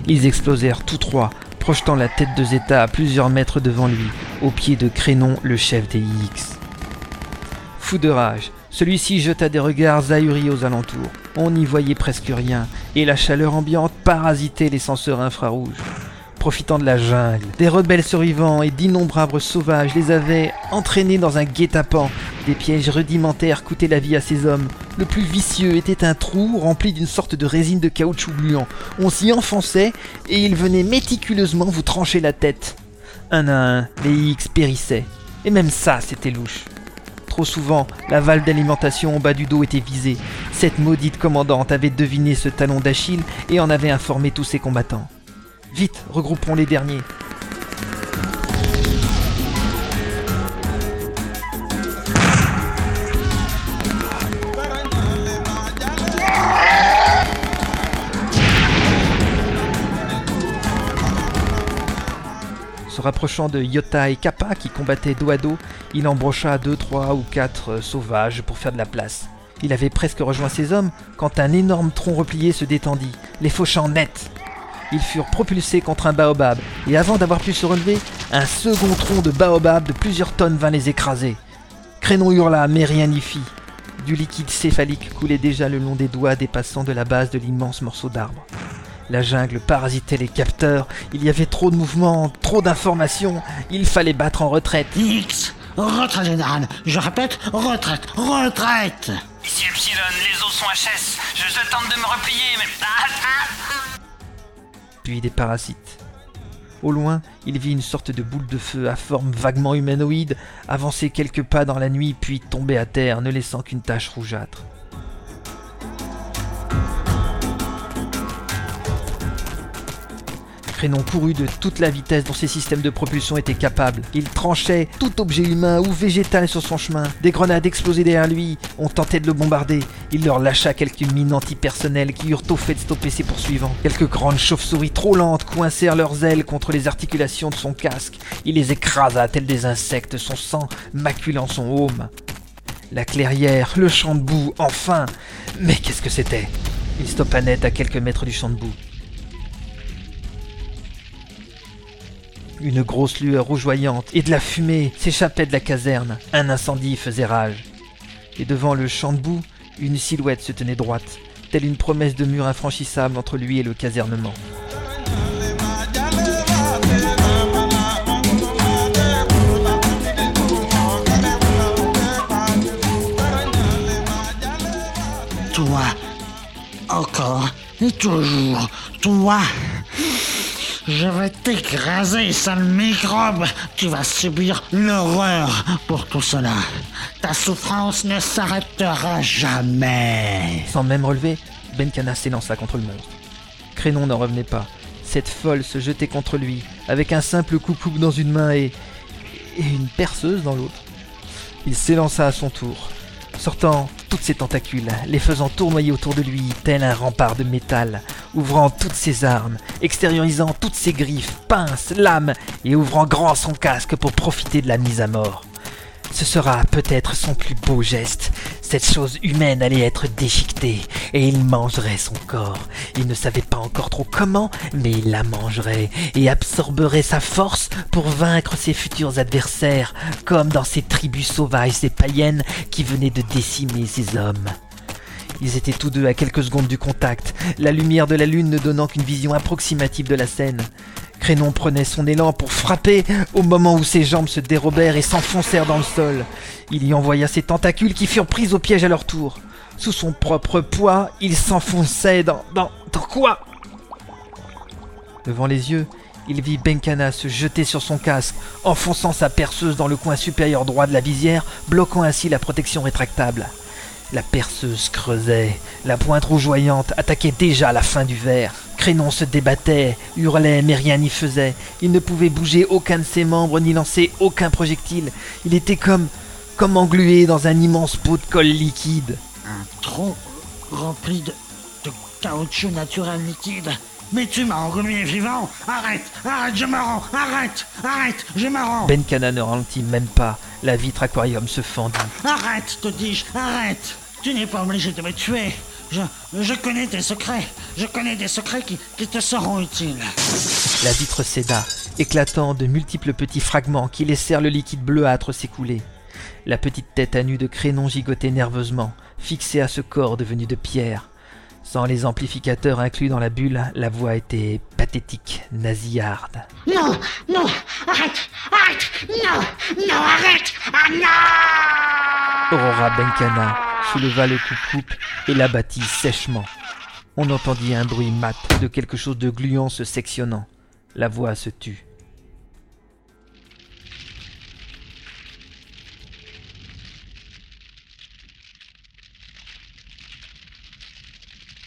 Ils explosèrent tous trois, projetant la tête de Zeta à plusieurs mètres devant lui, au pied de Crénon, le chef des IX. De rage, celui-ci jeta des regards ahuris aux alentours. On n'y voyait presque rien, et la chaleur ambiante parasitait les senseurs infrarouges. Profitant de la jungle, des rebelles survivants et d'innombrables sauvages les avaient entraînés dans un guet-apens. Des pièges rudimentaires coûtaient la vie à ces hommes. Le plus vicieux était un trou rempli d'une sorte de résine de caoutchouc gluant. On s'y enfonçait et ils venaient méticuleusement vous trancher la tête. Un à un, les X périssaient. Et même ça, c'était louche. Trop souvent, la valve d'alimentation au bas du dos était visée. Cette maudite commandante avait deviné ce talon d'Achille et en avait informé tous ses combattants. Vite, regroupons les derniers. Rapprochant de Yota et Kappa qui combattaient dos à dos, il embrocha deux, trois ou quatre euh, sauvages pour faire de la place. Il avait presque rejoint ses hommes quand un énorme tronc replié se détendit, les fauchant net. Ils furent propulsés contre un baobab, et avant d'avoir pu se relever, un second tronc de baobab de plusieurs tonnes vint les écraser. Crénon hurla, mais rien n'y fit. Du liquide céphalique coulait déjà le long des doigts dépassant de la base de l'immense morceau d'arbre. La jungle parasitait les capteurs, il y avait trop de mouvements, trop d'informations, il fallait battre en retraite. X Retraite, Dan Je répète, retraite Retraite Ici Epsilon, les os sont HS. Je, je tente de me replier, mais. Ah, ah. Puis des parasites. Au loin, il vit une sorte de boule de feu à forme vaguement humanoïde avancer quelques pas dans la nuit puis tomber à terre, ne laissant qu'une tache rougeâtre. Crénon courut de toute la vitesse dont ses systèmes de propulsion étaient capables. Il tranchait tout objet humain ou végétal sur son chemin. Des grenades explosaient derrière lui. On tentait de le bombarder. Il leur lâcha quelques mines antipersonnelles qui eurent au fait de stopper ses poursuivants. Quelques grandes chauves-souris trop lentes coincèrent leurs ailes contre les articulations de son casque. Il les écrasa tels des insectes, son sang maculant son haume. La clairière, le champ de boue, enfin Mais qu'est-ce que c'était? Il stoppa net à quelques mètres du champ de boue. Une grosse lueur rougeoyante et de la fumée s'échappait de la caserne. Un incendie faisait rage. Et devant le champ de boue, une silhouette se tenait droite. telle une promesse de mur infranchissable entre lui et le casernement. Toi, encore et toujours, toi. Je vais t'écraser, sale microbe. Tu vas subir l'horreur pour tout cela. Ta souffrance ne s'arrêtera jamais. Sans même relever, Benkana s'élança contre le monstre. Crénon n'en revenait pas. Cette folle se jetait contre lui, avec un simple coucou dans une main et une perceuse dans l'autre. Il s'élança à son tour, sortant toutes ses tentacules, les faisant tournoyer autour de lui, tel un rempart de métal, ouvrant toutes ses armes, extériorisant toutes ses griffes, pinces, lames, et ouvrant grand son casque pour profiter de la mise à mort. Ce sera peut-être son plus beau geste. Cette chose humaine allait être déchiquetée, et il mangerait son corps. Il ne savait pas encore trop comment, mais il la mangerait, et absorberait sa force pour vaincre ses futurs adversaires, comme dans ces tribus sauvages et païennes qui venaient de décimer ses hommes. Ils étaient tous deux à quelques secondes du contact, la lumière de la lune ne donnant qu'une vision approximative de la scène. Crénon prenait son élan pour frapper au moment où ses jambes se dérobèrent et s'enfoncèrent dans le sol. Il y envoya ses tentacules qui furent prises au piège à leur tour. Sous son propre poids, il s'enfonçait dans, dans... dans quoi? Devant les yeux, il vit Benkana se jeter sur son casque, enfonçant sa perceuse dans le coin supérieur droit de la visière, bloquant ainsi la protection rétractable. La perceuse creusait, la pointe rougeoyante attaquait déjà la fin du verre. Crénon se débattait, hurlait, mais rien n'y faisait. Il ne pouvait bouger aucun de ses membres ni lancer aucun projectile. Il était comme, comme englué dans un immense pot de colle liquide. Un trou rempli de, de caoutchouc naturel liquide. Mais tu m'as englué vivant Arrête Arrête, je me rends Arrête Arrête, je me rends Benkana ne ralentit même pas. La vitre aquarium se fendit. Arrête, te dis-je Arrête Tu n'es pas obligé de me tuer je, je connais tes secrets. Je connais des secrets qui, qui te seront utiles. La vitre céda, éclatant de multiples petits fragments qui laissèrent le liquide bleuâtre s'écouler. La petite tête à nu de Crénon gigotait nerveusement, fixée à ce corps devenu de pierre. Sans les amplificateurs inclus dans la bulle, la voix était pathétique, nasillarde. Non, non, arrête, arrête, non, non, arrête, ah non Aurora Benkana souleva le coupe-coupe et l'abattit sèchement. On entendit un bruit mat de quelque chose de gluant se sectionnant. La voix se tut.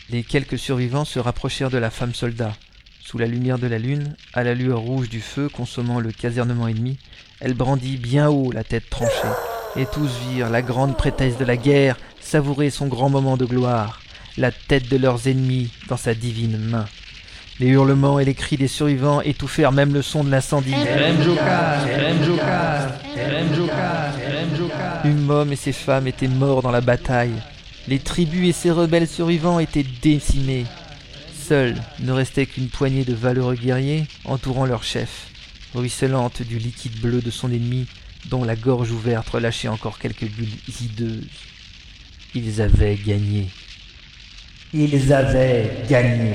Les quelques survivants se rapprochèrent de la femme soldat. Sous la lumière de la lune, à la lueur rouge du feu consommant le casernement ennemi, elle brandit bien haut la tête tranchée, et tous virent la grande prêtresse de la guerre savourer son grand moment de gloire, la tête de leurs ennemis dans sa divine main. Les hurlements et les cris des survivants étouffèrent même le son de l'incendie. Humom et ses femmes étaient morts dans la bataille. Les tribus et ses rebelles survivants étaient décimés. Seul ne restait qu'une poignée de valeureux guerriers entourant leur chef, ruisselante du liquide bleu de son ennemi, dont la gorge ouverte relâchait encore quelques bulles hideuses. Ils avaient gagné. Ils avaient gagné.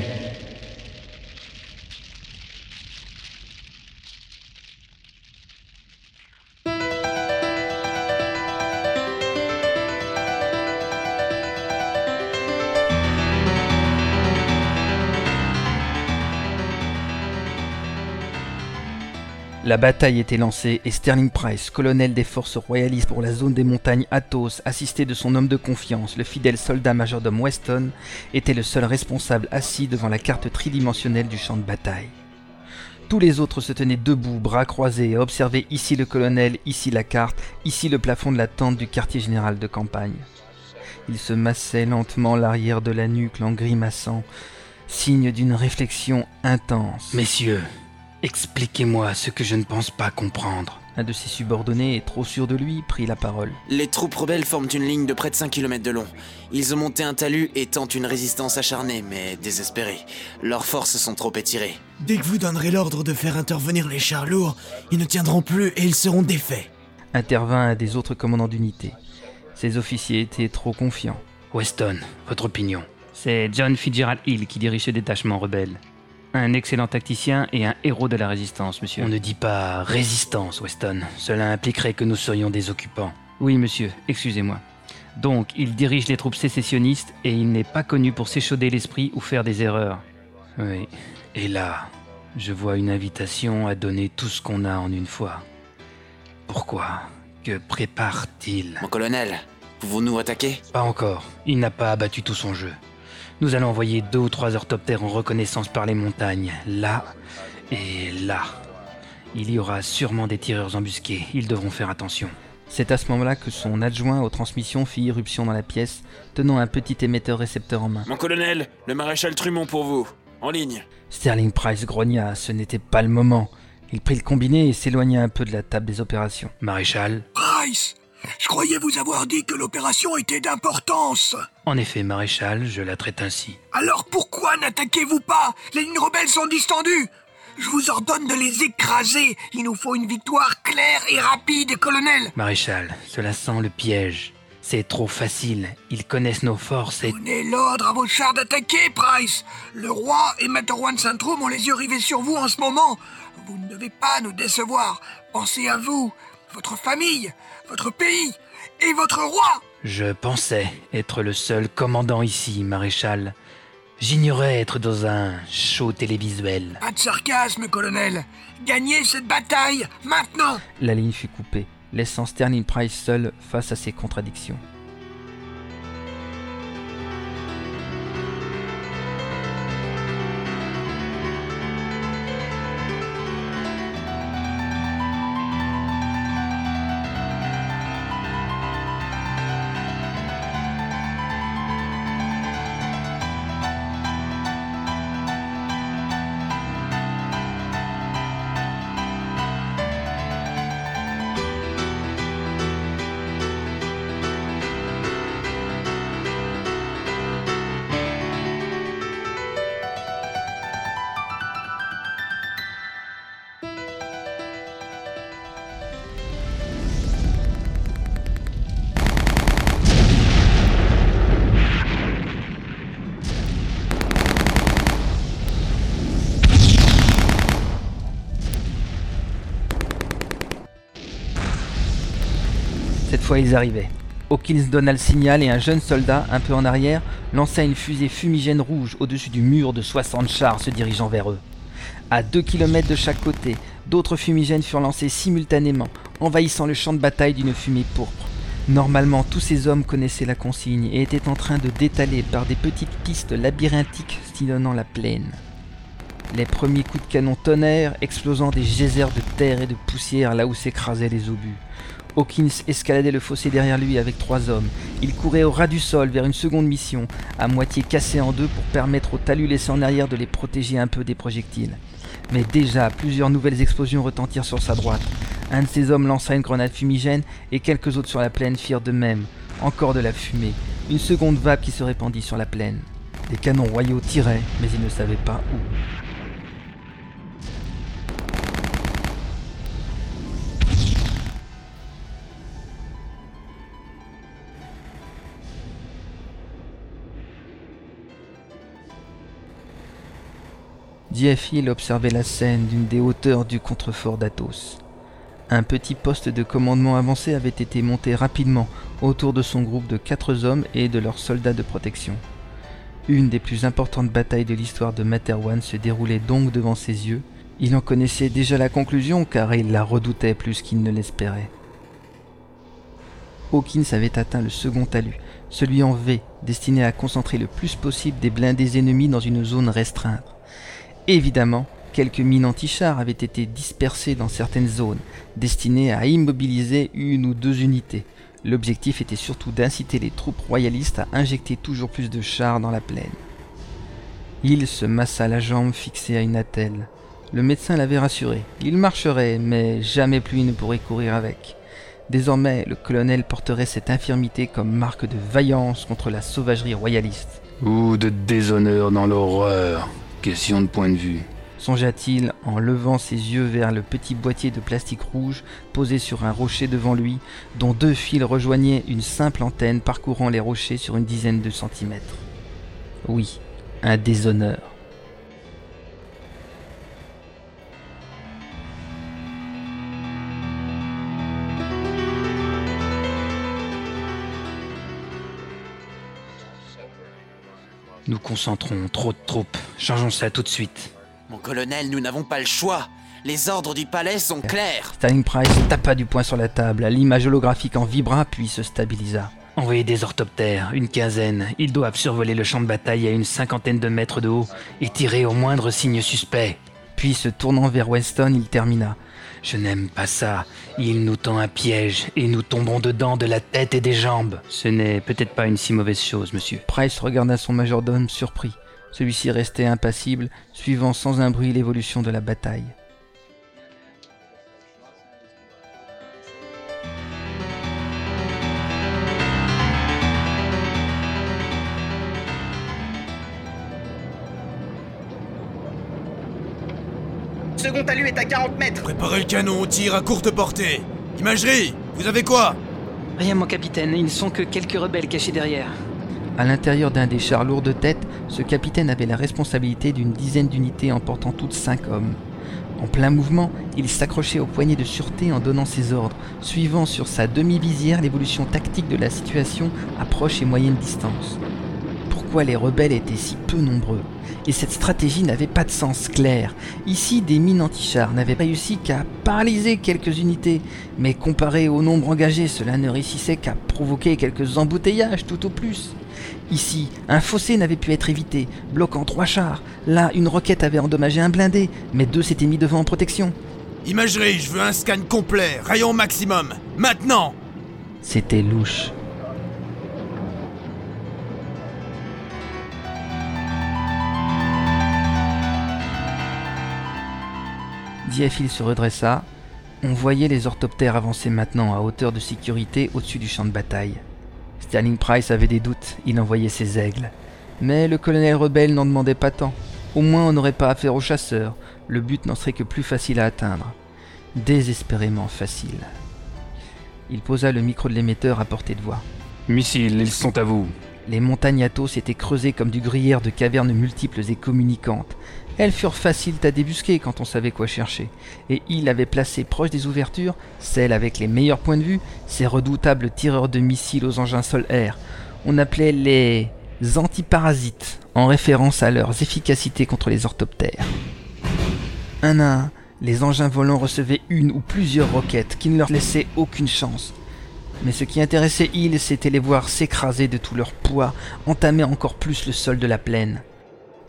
La bataille était lancée et Sterling Price, colonel des forces royalistes pour la zone des montagnes Athos, assisté de son homme de confiance, le fidèle soldat majordome Weston, était le seul responsable assis devant la carte tridimensionnelle du champ de bataille. Tous les autres se tenaient debout, bras croisés, et observaient ici le colonel, ici la carte, ici le plafond de la tente du quartier général de campagne. Il se massait lentement l'arrière de la nuque en grimaçant, signe d'une réflexion intense. Messieurs, Expliquez-moi ce que je ne pense pas comprendre. Un de ses subordonnés, trop sûr de lui, prit la parole. Les troupes rebelles forment une ligne de près de 5 km de long. Ils ont monté un talus et tentent une résistance acharnée, mais désespérée. Leurs forces sont trop étirées. Dès que vous donnerez l'ordre de faire intervenir les chars lourds, ils ne tiendront plus et ils seront défaits. Intervint un des autres commandants d'unité. Ces officiers étaient trop confiants. Weston, votre opinion C'est John Fitzgerald Hill qui dirige ce détachement rebelle. Un excellent tacticien et un héros de la résistance, monsieur. On ne dit pas résistance, Weston. Cela impliquerait que nous serions des occupants. Oui, monsieur, excusez-moi. Donc, il dirige les troupes sécessionnistes et il n'est pas connu pour s'échauder l'esprit ou faire des erreurs. Oui. Et là, je vois une invitation à donner tout ce qu'on a en une fois. Pourquoi Que prépare-t-il? Mon colonel, pouvons-nous attaquer Pas encore. Il n'a pas abattu tout son jeu. Nous allons envoyer deux ou trois orthoptères en reconnaissance par les montagnes, là et là. Il y aura sûrement des tireurs embusqués, ils devront faire attention. C'est à ce moment-là que son adjoint aux transmissions fit irruption dans la pièce, tenant un petit émetteur-récepteur en main. Mon colonel, le maréchal Trumont pour vous. En ligne. Sterling Price grogna, ce n'était pas le moment. Il prit le combiné et s'éloigna un peu de la table des opérations. Maréchal Price Je croyais vous avoir dit que l'opération était d'importance. En effet, maréchal, je la traite ainsi. Alors pourquoi n'attaquez-vous pas? Les lignes rebelles sont distendues je vous ordonne de les écraser. Il nous faut une victoire claire et rapide, colonel. Maréchal, cela sent le piège. C'est trop facile. Ils connaissent nos forces et... Donnez l'ordre à vos chars d'attaquer, Price. Le roi et Materwan Saint-Trôme ont les yeux rivés sur vous en ce moment. Vous ne devez pas nous décevoir. Pensez à vous, votre famille, votre pays et votre roi. Je pensais être le seul commandant ici, maréchal. J'ignorais être dans un show télévisuel. Pas de sarcasme, colonel. Gagnez cette bataille, maintenant La ligne fut coupée, laissant Sterling Price seul face à ses contradictions. Ils arrivaient. Hawkins donna le signal et un jeune soldat, un peu en arrière, lança une fusée fumigène rouge au-dessus du mur de 60 chars se dirigeant vers eux. À 2 km de chaque côté, d'autres fumigènes furent lancés simultanément, envahissant le champ de bataille d'une fumée pourpre. Normalement, tous ces hommes connaissaient la consigne et étaient en train de détaler par des petites pistes labyrinthiques sillonnant la plaine. Les premiers coups de canon tonnèrent, explosant des geysers de terre et de poussière là où s'écrasaient les obus. Hawkins escaladait le fossé derrière lui avec trois hommes. Il courait au ras du sol vers une seconde mission, à moitié cassée en deux pour permettre aux talus laissés en arrière de les protéger un peu des projectiles. Mais déjà, plusieurs nouvelles explosions retentirent sur sa droite. Un de ces hommes lança une grenade fumigène et quelques autres sur la plaine firent de même. Encore de la fumée, une seconde vague qui se répandit sur la plaine. Des canons royaux tiraient, mais ils ne savaient pas où. Hill observait la scène d'une des hauteurs du contrefort d'Athos. Un petit poste de commandement avancé avait été monté rapidement autour de son groupe de quatre hommes et de leurs soldats de protection. Une des plus importantes batailles de l'histoire de Materwan se déroulait donc devant ses yeux. Il en connaissait déjà la conclusion car il la redoutait plus qu'il ne l'espérait. Hawkins avait atteint le second talus, celui en V, destiné à concentrer le plus possible des blindés ennemis dans une zone restreinte. Évidemment, quelques mines anti-chars avaient été dispersées dans certaines zones, destinées à immobiliser une ou deux unités. L'objectif était surtout d'inciter les troupes royalistes à injecter toujours plus de chars dans la plaine. Il se massa la jambe fixée à une attelle. Le médecin l'avait rassuré. Il marcherait, mais jamais plus il ne pourrait courir avec. Désormais, le colonel porterait cette infirmité comme marque de vaillance contre la sauvagerie royaliste. Ou de déshonneur dans l'horreur. Question de point de vue. Songea-t-il en levant ses yeux vers le petit boîtier de plastique rouge posé sur un rocher devant lui, dont deux fils rejoignaient une simple antenne parcourant les rochers sur une dizaine de centimètres? Oui, un déshonneur. Nous concentrons trop de troupes. Changeons ça tout de suite. Mon colonel, nous n'avons pas le choix. Les ordres du palais sont clairs. Sterling Price tapa du poing sur la table. L'image holographique en vibra puis se stabilisa. Envoyez des orthoptères, une quinzaine. Ils doivent survoler le champ de bataille à une cinquantaine de mètres de haut et tirer au moindre signe suspect. Puis, se tournant vers Weston, il termina. Je n'aime pas ça. Il nous tend un piège et nous tombons dedans de la tête et des jambes. Ce n'est peut-être pas une si mauvaise chose, monsieur. Price regarda son majordome surpris. Celui-ci restait impassible, suivant sans un bruit l'évolution de la bataille. Second talus est à 40 mètres. Préparez le canon au tir à courte portée. Imagerie, vous avez quoi? Rien, mon capitaine, ils ne sont que quelques rebelles cachés derrière. À l'intérieur d'un des chars lourds de tête, ce capitaine avait la responsabilité d'une dizaine d'unités emportant toutes cinq hommes. En plein mouvement, il s'accrochait au poignet de sûreté en donnant ses ordres, suivant sur sa demi-visière l'évolution tactique de la situation à proche et moyenne distance. Pourquoi les rebelles étaient si peu nombreux Et cette stratégie n'avait pas de sens clair. Ici, des mines anti-chars n'avaient réussi qu'à paralyser quelques unités, mais comparé au nombre engagé, cela ne réussissait qu'à provoquer quelques embouteillages tout au plus. Ici, un fossé n'avait pu être évité, bloquant trois chars. Là, une roquette avait endommagé un blindé, mais deux s'étaient mis devant en protection. Imagerie, je veux un scan complet, rayon maximum, maintenant C'était louche. Diafil se redressa. On voyait les orthoptères avancer maintenant à hauteur de sécurité au-dessus du champ de bataille. Sterling Price avait des doutes, il envoyait ses aigles. Mais le colonel rebelle n'en demandait pas tant. Au moins on n'aurait pas affaire aux chasseurs, le but n'en serait que plus facile à atteindre. Désespérément facile. Il posa le micro de l'émetteur à portée de voix. Missiles, ils sont à vous. Les montagnes Athos s'étaient creusées comme du gruyère de cavernes multiples et communicantes. Elles furent faciles à débusquer quand on savait quoi chercher, et il avait placé proche des ouvertures, celles avec les meilleurs points de vue, ces redoutables tireurs de missiles aux engins sol-air. On appelait les antiparasites, en référence à leurs efficacités contre les orthoptères. Un à un, les engins volants recevaient une ou plusieurs roquettes qui ne leur laissaient aucune chance. Mais ce qui intéressait Hill, c'était les voir s'écraser de tout leur poids, entamer encore plus le sol de la plaine.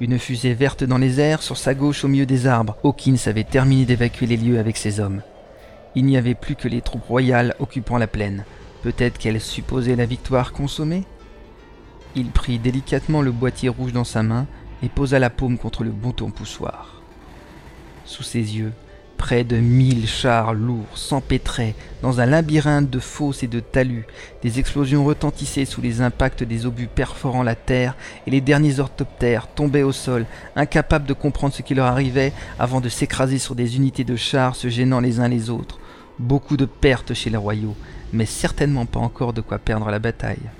Une fusée verte dans les airs, sur sa gauche au milieu des arbres, Hawkins avait terminé d'évacuer les lieux avec ses hommes. Il n'y avait plus que les troupes royales occupant la plaine. Peut-être qu'elles supposaient la victoire consommée? Il prit délicatement le boîtier rouge dans sa main et posa la paume contre le bouton poussoir. Sous ses yeux, Près de mille chars lourds s'empêtraient dans un labyrinthe de fosses et de talus. Des explosions retentissaient sous les impacts des obus perforant la terre, et les derniers orthoptères tombaient au sol, incapables de comprendre ce qui leur arrivait, avant de s'écraser sur des unités de chars se gênant les uns les autres. Beaucoup de pertes chez les royaux, mais certainement pas encore de quoi perdre la bataille.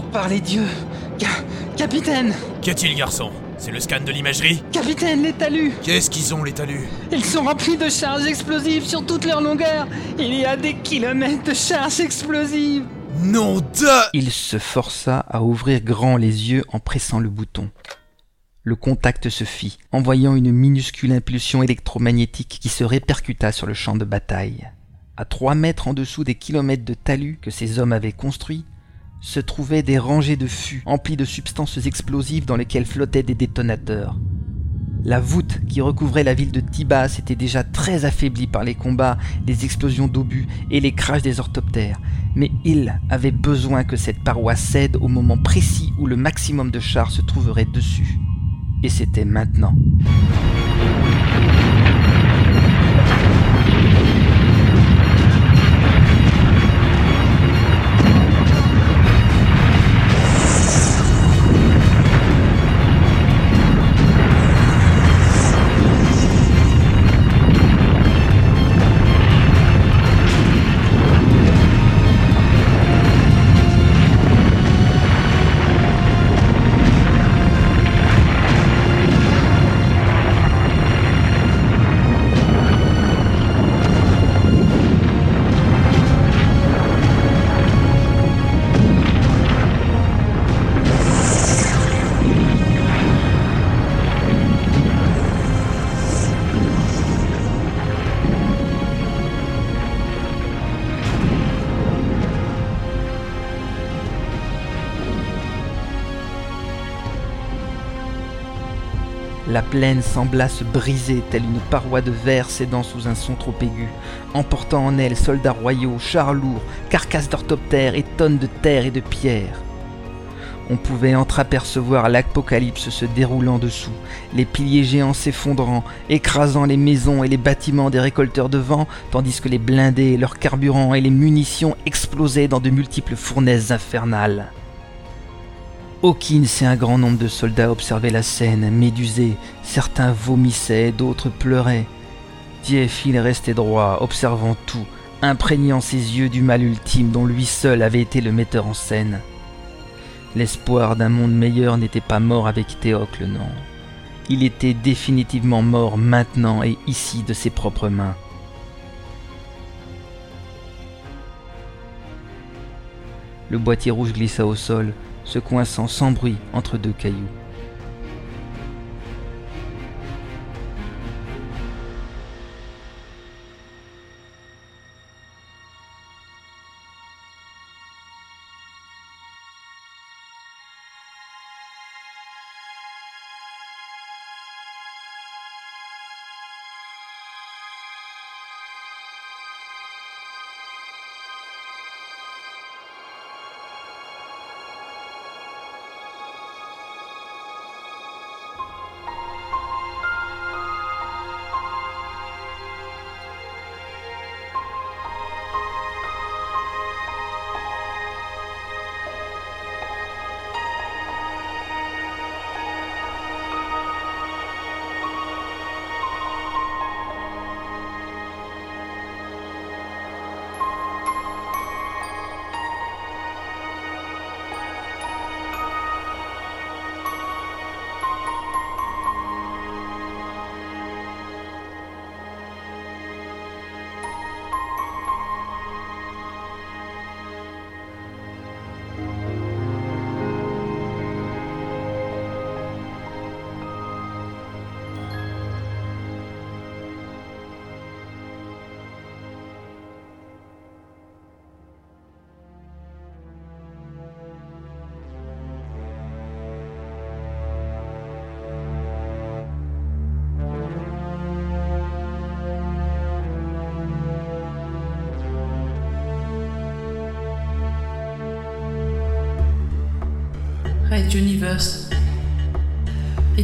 Oh, par les dieux Ca- Capitaine. Qu'y a-t-il, garçon? C'est le scan de l'imagerie? Capitaine, les talus. Qu'est-ce qu'ils ont, les talus? Ils sont remplis de charges explosives sur toute leur longueur. Il y a des kilomètres de charges explosives. Non de... Il se força à ouvrir grand les yeux en pressant le bouton. Le contact se fit, envoyant une minuscule impulsion électromagnétique qui se répercuta sur le champ de bataille. À trois mètres en dessous des kilomètres de talus que ces hommes avaient construits, se trouvaient des rangées de fûts emplis de substances explosives dans lesquelles flottaient des détonateurs. La voûte qui recouvrait la ville de Tibas était déjà très affaiblie par les combats, les explosions d'obus et les crashs des orthoptères, mais il avait besoin que cette paroi cède au moment précis où le maximum de chars se trouverait dessus. Et c'était maintenant. Plaine sembla se briser telle une paroi de verre cédant sous un son trop aigu, emportant en elle soldats royaux, chars lourds, carcasses d'orthoptères et tonnes de terre et de pierre. On pouvait entreapercevoir l'apocalypse se déroulant dessous, les piliers géants s'effondrant, écrasant les maisons et les bâtiments des récolteurs de vent, tandis que les blindés, leurs carburants et les munitions explosaient dans de multiples fournaises infernales. Hawkins et un grand nombre de soldats observaient la scène, médusés, certains vomissaient, d'autres pleuraient. Diefil restait droit, observant tout, imprégnant ses yeux du mal ultime dont lui seul avait été le metteur en scène. L'espoir d'un monde meilleur n'était pas mort avec Théocle, non. Il était définitivement mort maintenant et ici de ses propres mains. Le boîtier rouge glissa au sol, se coinçant sans bruit entre deux cailloux.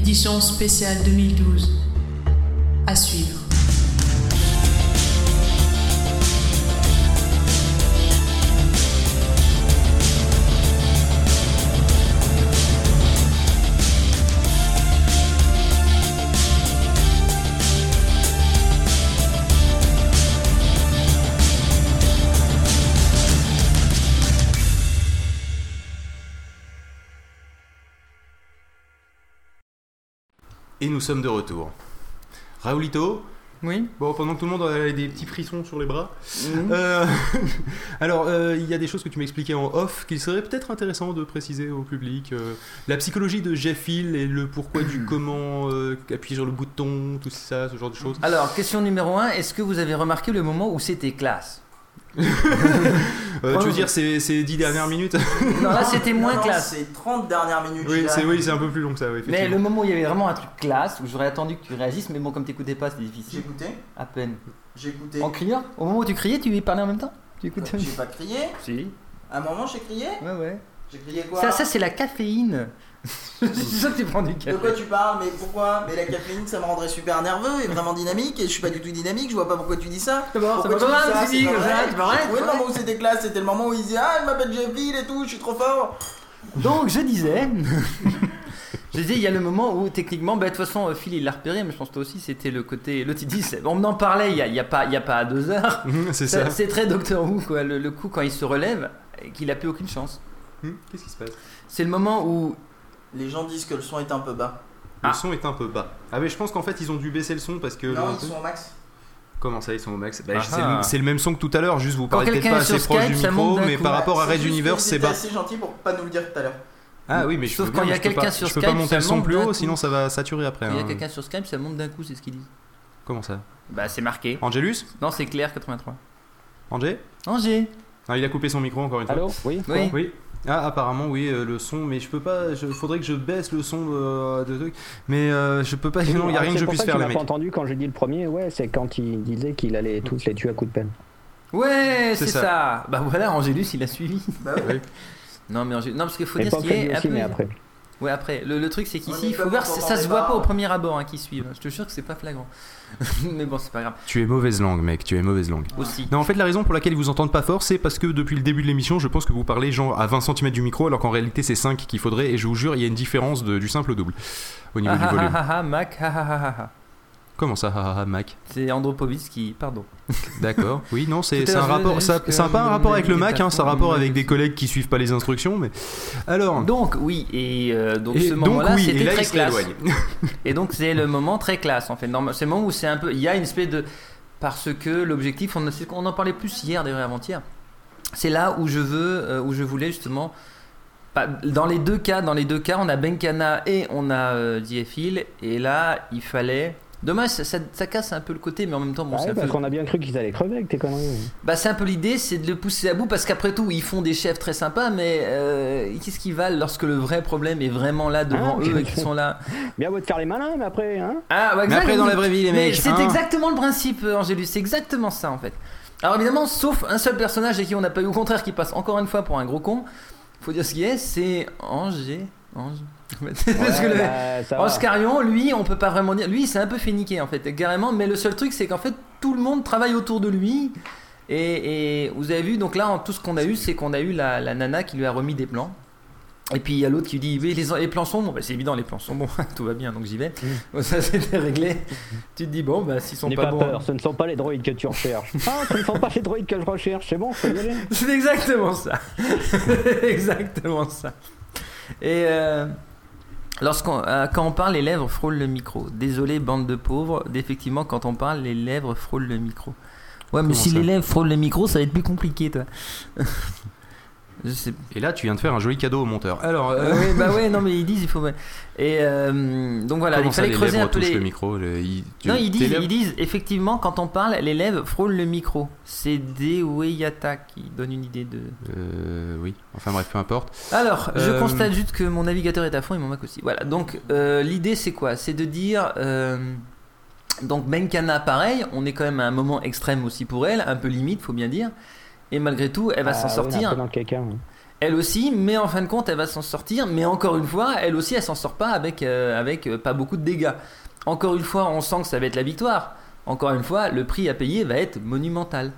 Édition spéciale 2012. À suivre. Nous sommes de retour. Raoulito Oui. Bon, pendant que tout le monde a des petits frissons sur les bras. Mhm. Euh, alors, euh, il y a des choses que tu m'expliquais en off qu'il serait peut-être intéressant de préciser au public. euh, la psychologie de Jeff Hill et le pourquoi du comment, euh, appuyer sur le bouton, tout ça, ce genre de choses. Alors, question numéro 1, est-ce que vous avez remarqué le moment où c'était classe? Euh, tu veux dire ces, ces dix dernières minutes Non, là c'était moins Non, classe. C'est 30 dernières minutes. Oui, je c'est oui, c'est un peu plus long que ça, oui, Mais le moment où il y avait vraiment un truc classe, où j'aurais attendu que tu réagisses, mais bon, comme t'écoutais pas, c'était difficile. J'écoutais À peine. J'écoutais. En criant Au moment où tu criais, tu lui parlais en même temps Tu écoutais J'ai pas crié Si. À un moment, j'ai crié Ouais, ouais. J'ai crié quoi Ça, ça c'est la caféine. Je suis sûr que tu prends du café. De quoi tu parles Mais pourquoi? Mais la caféine, ça me rendrait super nerveux et vraiment dynamique. Et je suis pas du tout dynamique. Je vois pas pourquoi tu dis ça. C'est bon, Pourquoi ça? va tu dis pas ça C'est pas ça, vrai. Oui, le moment où c'était classe, c'était le moment où il disait Ah, il m'appelle Jeffy et tout. Je suis trop fort. Donc je disais. je disais, il y a le moment où techniquement, bah, de toute façon, euh, Phil il l'a repéré, mais je pense que toi aussi, c'était le côté. L'autre il dit, c'est- on en parlait il y a, y a pas, il y a pas deux heures. Mhm, c'est ça. C'est très Doctor Who, quoi. Le, le coup quand il se relève et qu'il a plus aucune chance. Hmm, Qu'est-ce qui se passe? C'est le moment où. Les gens disent que le son est un peu bas. Le son est un peu bas. Ah, mais je pense qu'en fait, ils ont dû baisser le son parce que. Non, ils sont au max. Comment ça, ils sont au max? Bah, Ah c'est ah. le- C'est le même son que tout à l'heure, juste vous parlez peut-être pas assez proche du micro, mais coup. par rapport à C'est Red Universe, c'est bas. assez gentil pour pas nous le dire tout à l'heure. Ah oui, mais je Sauf quand il y a peux quelqu'un pas- sur Je peux pas Skype, monter ça le son monte plus d'un haut, coup. sinon ça va saturer après. Il y a hein. quelqu'un sur Skype, ça monte d'un coup, c'est ce qu'ils disent. Comment ça? Bah, c'est marqué. Angelus Non, c'est Claire 83. Angers? Angers Ah, il a coupé son micro encore une fois. Allô? Oui, Oui. Ah, apparemment, oui, euh, le son, mais je peux pas. Il faudrait que je baisse le son de, de trucs. Mais euh, je peux pas. Oui, non, il y a rien que je puisse ça faire, les mecs. pas entendu quand j'ai dit le premier, ouais, c'est quand il disait qu'il allait tous les tuer à coups de pelle. Ouais, C'est ça. ça. Bah voilà, Angélus, il a suivi. Bah oui. Non, mais Angélus- non, parce qu'il faut Et dire pas ce qui est Freddy un aussi, peu- mais après. Ouais, après. Le, le truc, c'est qu'ici, il faut voir, ça se voit pas au premier abord hein, qui suivent. Je te jure que c'est pas flagrant. mais bon, c'est pas grave. Tu es mauvaise langue, mec, tu es mauvaise langue. Aussi. Non, en fait, la raison pour laquelle ils vous entendent pas fort, c'est parce que depuis le début de l'émission, je pense que vous parlez genre à 20 cm du micro, alors qu'en réalité, c'est 5 qu'il faudrait, et je vous jure, il y a une différence de- du simple au double au niveau Ah du ah volume. ah ah ah, Mac, Comment ça, ah, ah, ah, Mac C'est Andropovitz qui. Pardon. D'accord. Oui, non, c'est un rapport. Ça, n'a pas un vous rapport avec le Mac, hein, ça a plateformes, rapport avec des collègues qui suivent pas les instructions, mais alors. Donc oui, et euh, donc Et ce moment-là, oui, et c'était là, très il se classe. l'éloigne. et donc c'est le moment très classe en fait. Normal- C'est le moment où c'est un peu, il y a une espèce de, parce que l'objectif, on, en parlait plus hier d'ailleurs avant-hier. C'est là où je veux, euh, où je voulais justement. Dans les deux cas, dans les deux cas, on a Benkana et on a euh, Diefil, et là, il fallait. Dommage, ça, ça- ça casse un peu le côté, mais en même temps, bon, Ah c'est ouais, parce peu- qu'on a bien cru qu'ils allaient crever avec tes conneries. bah, c'est un peu l'idée, c'est de le pousser à bout parce qu'après tout, ils font des chefs très sympas, mais euh, qu'est-ce qu'ils valent lorsque le vrai problème est vraiment là devant Hein eux et qu'ils sont là? Bien beau de faire les malins, mais après, hein Ah, ouais, Mais après, dans la vraie vie, les Mais mecs, C'est hein. exactement le principe, euh, Angélus, c'est exactement ça en fait. Alors évidemment, sauf un seul personnage et qui on n'a pas eu, au contraire, qui passe encore une fois pour un gros con, faut dire ce qui est, c'est Angers. Ange. Parce que le- bah, ça va. Ange Carion, lui, on peut pas vraiment dire. Lui, c'est un peu fait niquer en fait, carrément. Mais le seul truc, c'est qu'en fait, tout le monde travaille autour de lui. Et, et vous avez vu, donc là, tout ce qu'on a eu, c'est qu'on a eu la, la nana qui lui a remis des plans. Et puis il y a l'autre qui dit les, les plans sont bons. Bah, c'est évident, les plans sont bons. tout va bien, donc j'y vais. Bon, ça c'était réglé. tu te dis bon, bah s'ils sont pas, pas bons. peur, ce ne sont pas les droïdes que tu recherches. Ah, ce ne sont pas les droïdes que je recherche, c'est bon, faut y aller. C'est exactement ça. exactement ça. Et euh, lorsqu'on, euh, quand on parle, les lèvres frôlent le micro. Désolé, bande de pauvres. Effectivement, quand on parle, les lèvres frôlent le micro. Ouais, mais Comment si les lèvres frôlent le micro, ça va être plus compliqué, toi. Et là, tu viens de faire un joli cadeau au monteur. Alors, euh, oui, bah ouais, non, mais ils disent, il faut. Et euh, donc voilà, comment il ça, fallait les creuser un peu les. le micro le- Non, ils disent, ils disent, effectivement, quand on parle, les lèvres frôlent le micro. C'est Deweyata qui donne une idée de. Euh, oui, enfin bref, peu importe. Alors, je Euh, constate juste que mon navigateur est à fond et mon Mac aussi. Voilà, donc l'idée c'est quoi? C'est de dire. donc Benkana, pareil, on est quand même à un moment extrême aussi pour elle, un peu limite, faut bien dire. Et malgré tout, elle va Ah, s'en sortir. un peu dans le caca, hein. Elle aussi, mais en fin de compte, elle va s'en sortir. Mais encore une fois, elle aussi, elle s'en sort pas avec, euh, avec euh, pas beaucoup de dégâts. Encore une fois, on sent que ça va être la victoire. Encore une fois, le prix à payer va être monumental.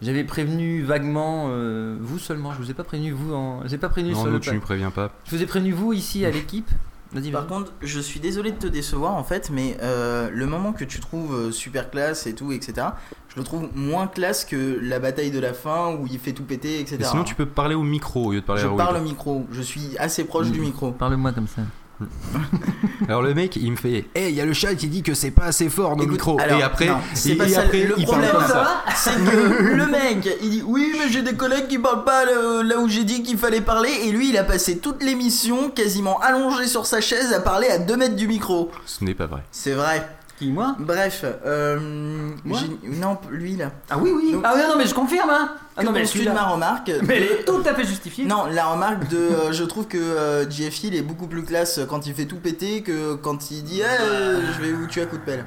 J'avais prévenu vaguement euh, vous seulement. Je vous ai pas prévenu vous. En... J'ai pas prévenu Non, sur nous, le tu ne préviens pas. Je vous ai prévenu vous ici à l'équipe. Vas-y, Par vas-y. contre, je suis désolé de te décevoir en fait, mais euh, le moment que tu trouves euh, super classe et tout, etc., je le trouve moins classe que la bataille de la fin où il fait tout péter, etc. Et sinon, tu peux parler au micro au lieu de parler Je à parle au micro, je suis assez proche du micro. Parle-moi comme ça. Alors le mec, il me fait Eh, il y a le chat qui dit que c'est pas assez fort nos micros. Alors, et après, non, et- pas et ça. après, le il parle problème, comme ça. c'est que le mec, il dit oui, mais j'ai des collègues qui parlent pas là, là où j'ai dit qu'il fallait parler, et lui, il a passé toute l'émission quasiment allongé sur sa chaise à parler à 2 mètres du micro. Ce n'est pas vrai. C'est vrai. Qui moi Bref, euh, j'ai- non, lui là. Ah oui, oui. Donc- ah oui, non, mais je confirme, hein. Ah non, mais de ma remarque Mais elle est tout à fait justifiée. Non, la remarque de euh, je trouve que euh, JF Hill est beaucoup plus classe quand il fait tout péter que quand il dit Eh, je vais vous tuer à coup de pelle.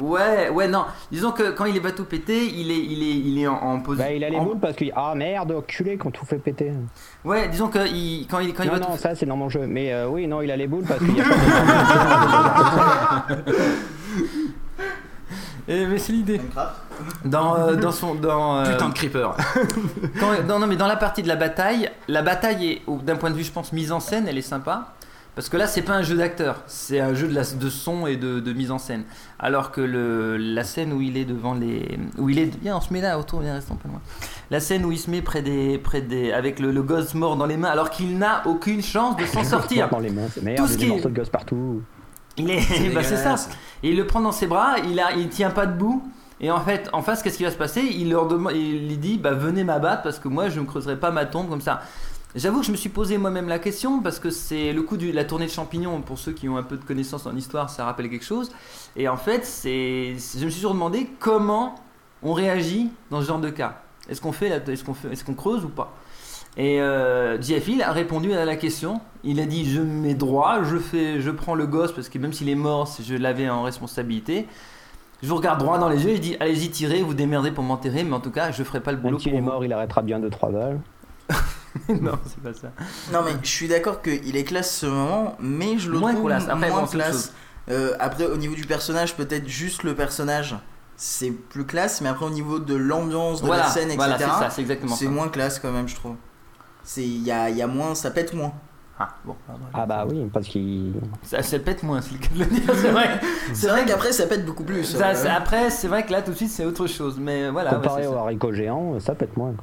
Ouais, ouais, non. Disons que quand il est pas tout pété, il est, il est, il est en, en position. Bah, il a les boules parce qu'il. Ah merde, culé quand tout fait péter. Ouais, disons que il, quand il, quand il non, va non, tout- ça c'est dans mon jeu. Mais euh, oui, non, il a les boules parce qu'il a Eh, mais c'est l'idée. Dans, euh, dans son. Dans, euh, Putain de creeper. quand- non, non, mais dans la partie de la bataille, la bataille est, d'un point de vue, je pense, mise en scène, elle est sympa. Parce que là, c'est pas un jeu d'acteur, c'est un jeu de, la- de son et de, de mise en scène. Alors que le, la scène où il est devant les. Où il est. Viens, on se met là autour, viens, restons pas loin. La scène où il se met près des. Près des avec le, le gosse mort dans les mains, alors qu'il n'a aucune chance de s'en sortir. dans les mains, c'est Tout ce des qui est- morceaux de gosse partout. Il est, C'est bah, c'est ça. Et il le prend dans ses bras, il a, il tient pas debout. Et en fait, en face, qu'est-ce qui va se passer? Il leur demande, il lui dit, bah venez m'abattre parce que moi je ne creuserai pas ma tombe comme ça. J'avoue que je me suis posé moi-même la question parce que c'est le coup de la tournée de champignons. Pour ceux qui ont un peu de connaissances en histoire, ça rappelle quelque chose. Et en fait, c'est, je me suis toujours demandé comment on réagit dans ce genre de cas. Est-ce qu'on fait, est-ce qu'on fait, est-ce qu'on creuse ou pas? Et euh, Jeff Hill a répondu à la question. Il a dit je me mets droit, je fais, je prends le gosse parce que même s'il est mort, je l'avais en responsabilité. Je vous regarde droit dans les yeux et je dis allez-y tirez, vous démerdez pour m'enterrer, mais en tout cas je ferai pas le boulot. Même s'il est mort, il arrêtera bien de trois balles. non, c'est pas ça. Non mais je suis d'accord qu'il est classe ce moment, mais je le Moins trouve classe. Après, moins bon, classe. Euh, après au niveau du personnage, peut-être juste le personnage, c'est plus classe, mais après au niveau de l'ambiance de Voilà, la scène, etc. voilà, c'est ça, c'est exactement ça. moins classe quand même, je trouve. C'est il y a, il y a moins, ça pète moins. Ah bon. Ah bah oui, parce qu'il. Ça, ça pète moins, c'est le cas de le dire, c'est vrai. C'est vrai qu'après ça pète beaucoup plus. Ça, euh, c'est- après, c'est vrai que là tout de suite c'est autre chose, mais voilà. ouais, Comparé c'est au haricot géant, ça pète moins.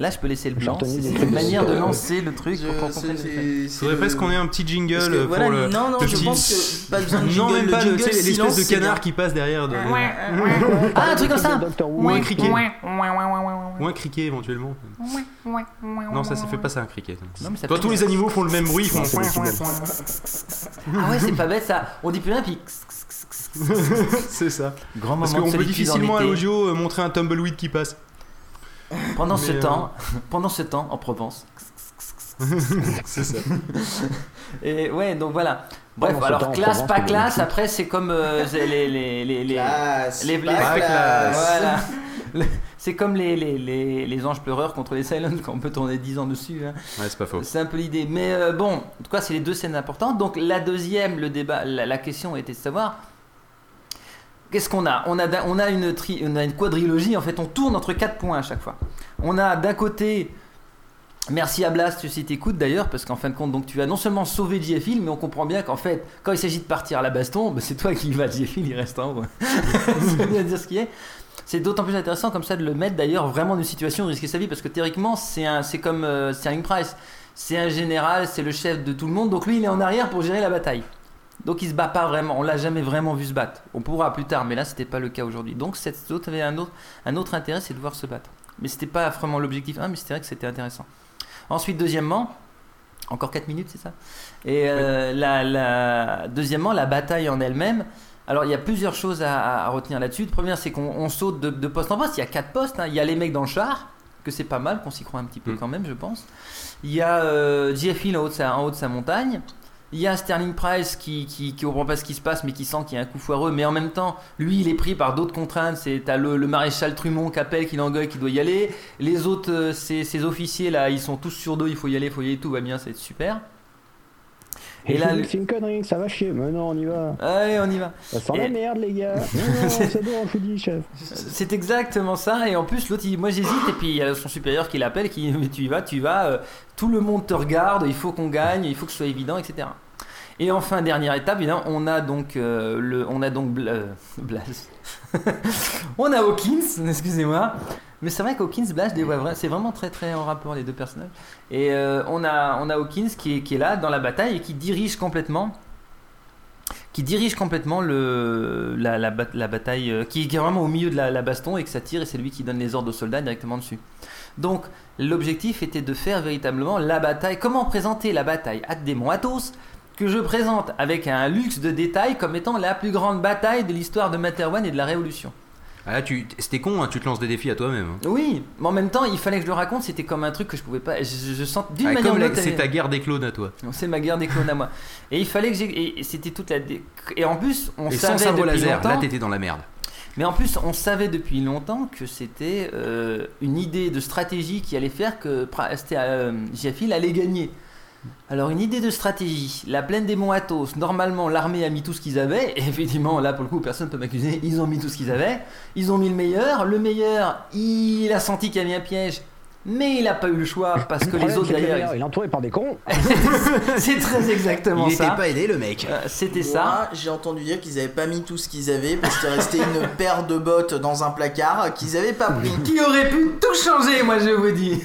Là, je peux laisser le blanc. C'est une manière de lancer le truc c'est- Faudrait presque qu'on ait un petit jingle que, pour voilà, le. non, non, le je petit- pense que pas besoin de Non, jingle, même le pas l'espèce silence, de canard qui passe derrière. de- Ah, un truc comme ça Ou un criquet. Ou un criquet éventuellement. Non, ça, ça fait pas ça un criquet. Non, Toi, tous les animaux font le même bruit. ils font- Ah ouais, c'est pas bête ça. On dit plus rien puis. C'est ça. Grand Parce qu'on peut difficilement à l'audio euh, montrer un tumbleweed qui passe. Pendant ce Mais, euh, temps, pendant ce temps en Provence. C'est ça. Et ouais, donc voilà. Bref, Pendant alors temps, classe, Provence, pas classe. Après, c'est comme euh, les les les les Classe, les, pas classe. Voilà. C'est comme les, les, les, les anges pleureurs contre les Silent quand on peut tourner 10 ans dessus. hein. Ouais, c'est pas faux. C'est un peu l'idée. Mais euh, bon, en tout cas, c'est les deux scènes importantes. Donc la deuxième, le débat, la, la question était de savoir qu'est-ce qu'on a on a, une quadrilogie, en fait, on tourne entre quatre points à chaque fois. On a d'un côté. Merci à Blast si t'écoutes d'ailleurs, parce qu'en fin de compte, donc tu as non seulement sauvé JF Hill, mais on comprend bien qu'en fait, quand il s'agit de partir à la baston, bah, c'est toi qui vas, JF Hill, il reste en haut. C'est d'autant plus intéressant comme ça de le mettre d'ailleurs vraiment dans une situation où risquer sa vie, parce que théoriquement, c'est comme euh, Sterling Price, c'est un général, c'est le chef de tout le monde, donc lui il est en arrière pour gérer la bataille. Donc il se bat pas vraiment, on l'a jamais vraiment vu se battre. On pourra plus tard, mais là c'était pas le cas aujourd'hui. Donc cette autre avait un autre, un autre intérêt, c'est de voir se battre. Mais c'était pas vraiment l'objectif 1, mais c'était vrai que c'était intéressant. Ensuite, deuxièmement, encore 4 minutes, c'est ça? Et euh, la, la- deuxièmement, la bataille en elle-même. Alors, il y a plusieurs choses à, à retenir là-dessus. La première, c'est qu'on on saute de, de poste en poste. Il y a 4 postes. hein. Il y a les mecs dans le char, que c'est pas mal, qu'on s'y croit un petit peu quand même, je pense. Il y a euh, JF Hill en haut, de sa, en haut de sa montagne. Il y a Sterling Price qui, qui, qui comprend pas ce qui se passe, mais qui sent qu'il y a un coup foireux. Mais en même temps, lui, il est pris par d'autres contraintes. C'est t'as le, maréchal Trumont qui appelle, qui l'engueule, qui doit y aller. Les autres, euh, ces, officiers là, ils sont tous sur dos. Il faut y aller, il faut y aller, tout va bien, c'est super. Et là, le- c'est une connerie, ça va chier. Mais non, on y va. Allez, on y va. Ça sent Et- la merde, les gars. C'est bon, je dis, chef. C'est exactement ça. Et en plus, l'autre, il- moi j'hésite. Et puis il y a son supérieur qui l'appelle, qui dit Mais tu y vas, tu y vas. euh, tout le monde te regarde. Il faut qu'on gagne. Il faut que ce soit évident, etc. Et enfin, dernière étape, on a donc euh, le, on a donc Bla- euh, Blas. on a Hawkins, excusez-moi. Mais c'est vrai qu'Hawkins, Blas, je les vois vra- c'est vraiment très très en rapport les deux personnages. Et euh, on a on a Hawkins qui est, là dans la bataille et qui dirige complètement qui dirige complètement le, la, la, bat- la bataille, euh, qui, est vraiment au milieu de la, baston et que ça tire et c'est lui qui donne les ordres aux soldats directement dessus. Donc l'objectif était de faire véritablement la bataille, comment présenter la bataille à des Athos que je présente avec un luxe de détails comme étant la plus grande bataille de l'histoire de Materwan et de la Révolution. Ah, là, tu... c'était con, hein, tu te lances des défis à toi-même. hein. Oui, mais en même temps, il fallait que je le raconte, c'était comme un truc que je pouvais pas. Je, sens d'une Ah, manière ou comme la- c'est ta guerre des clones à toi. Non, C'est ma guerre des clones à moi. Et il fallait que j'ai. Et et c'était toute la. dé- Et en plus, on Et savait sans sabre depuis laser, longtemps. là t'étais dans la merde. Mais en plus, on savait depuis longtemps que c'était euh, une idée de stratégie qui allait faire que Pra- c'était, euh, Giafil allait gagner. Alors, une idée de stratégie, la plaine des Monts Athos, normalement l'armée a mis tout ce qu'ils avaient, et effectivement, là pour le coup, personne ne peut m'accuser, ils ont mis tout ce qu'ils avaient, ils ont mis le meilleur, le meilleur, il a senti qu'il y avait un piège, mais il n'a pas eu le choix parce que Le les autres meilleur, Il est entouré par des cons. c'est très exactement Il ça. était pas aidé le mec. Euh, C'était ça. j'ai entendu dire qu'ils avaient pas mis tout ce qu'ils avaient parce qu'il restait une paire de bottes dans un placard qu'ils avaient pas pris. Qui aurait pu tout changer, moi je vous dis?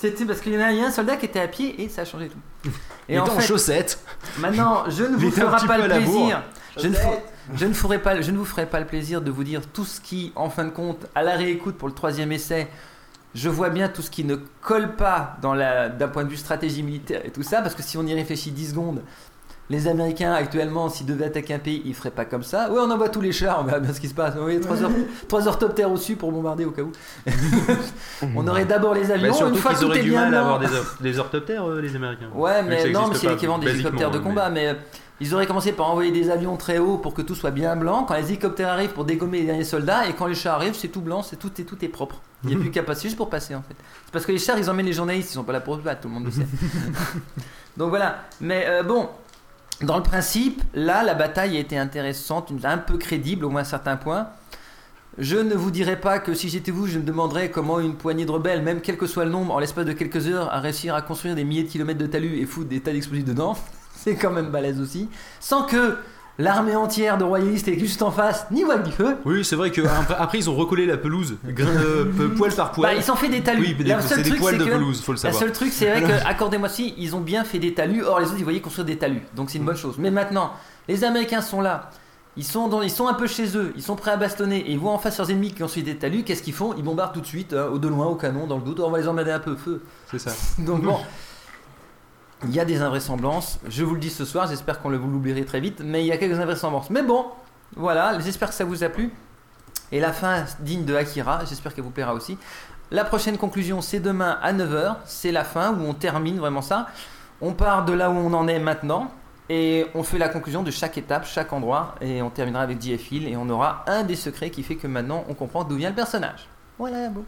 C'était parce qu'il y en a il y a un soldat qui était à pied et ça a changé tout. Était en chaussettes. Maintenant, je ne vous ferai pas le plaisir. Je ne, fer- je, ne ferai pas, je ne vous ferai pas le plaisir de vous dire tout ce qui, en fin de compte, à la réécoute pour le troisième essai, je vois bien tout ce qui ne colle pas dans la- d'un point de vue stratégie militaire et tout ça, parce que si on y réfléchit 10 secondes, Les Américains, actuellement, s'ils devaient attaquer un pays, ils feraient pas comme ça. Oui, on envoie tous les chars, on verra bien ce qui se passe. Oui, 3 heures, trois orthoptères au-dessus pour bombarder au cas où. on aurait d'abord les Bah, avions, une surtout fois qu'ils auraient du bien mal à avoir des, des orthoptères, euh, les Américains. Ouais, mais non, mais c'est l'équivalent des hélicoptères de mais- combat. Mais euh, ils auraient commencé par envoyer des avions très hauts pour que tout soit bien blanc. Quand les hélicoptères arrivent pour dégommer les derniers soldats, et quand les chars arrivent, c'est tout blanc, c'est tout, est, tout est propre. Il n'y a plus qu'à passer juste pour passer en fait. C'est parce que les chars, ils emmènent les journalistes, ils sont pas là pour se battre, tout le monde le sait. Donc voilà. Mais euh, bon, dans le principe, là, la bataille a été intéressante, un peu crédible au moins à certains points. Je ne vous dirai pas que si j'étais vous, je me demanderais comment une poignée de rebelles, même quel que soit le nombre, en l'espace de quelques heures, a réussi à construire des milliers de kilomètres de talus et foutre des tas d'explosifs dedans. C'est quand même balèze aussi. Sans que l'armée entière de royalistes est juste en face, ni voile du feu. Oui, c'est vrai qu'après après ils ont recollé la pelouse, euh, poil par poil. Bah, ils ont fait des talus. Oui, Le des- seul c'est des truc, poils de que- pelouse, faut le La savoir. seule truc, c'est vrai que, accordez-moi si, ils ont bien fait des talus. Or, les autres, ils voyaient construire des talus. Donc, c'est une bonne chose. Mais maintenant, les Américains sont là. Ils sont, dans, ils sont un peu chez eux. Ils sont prêts à bastonner. Et ils voient en face leurs ennemis qui ont construit des talus. Qu'est-ce qu'ils font? Ils bombardent tout de suite, euh, au de loin, au canon, dans le doute. On va les emmerder un peu. Feu. C'est ça. Donc, bon. Il y a des invraisemblances. Je vous le dis ce soir. J'espère qu'on le vous très vite. Mais il y a quelques invraisemblances. Mais bon, voilà. J'espère que ça vous a plu. Et la fin digne de Akira, j'espère qu'elle vous plaira aussi. La prochaine conclusion, c'est demain à 9h. C'est la fin où on termine vraiment ça. On part de là où on en est maintenant. Et on fait la conclusion de chaque étape, chaque endroit. Et on terminera avec JF Hill. Et on aura un des secrets qui fait que maintenant on comprend d'où vient le personnage. Voilà, bon.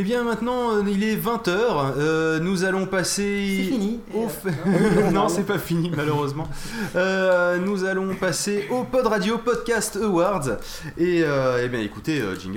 Eh bien maintenant euh, il est 20h, nous allons passer... C'est fini. au f- non c'est pas fini malheureusement. Euh, nous allons passer au Pod Radio Podcast Awards. Et euh, eh bien écoutez, euh, jingle.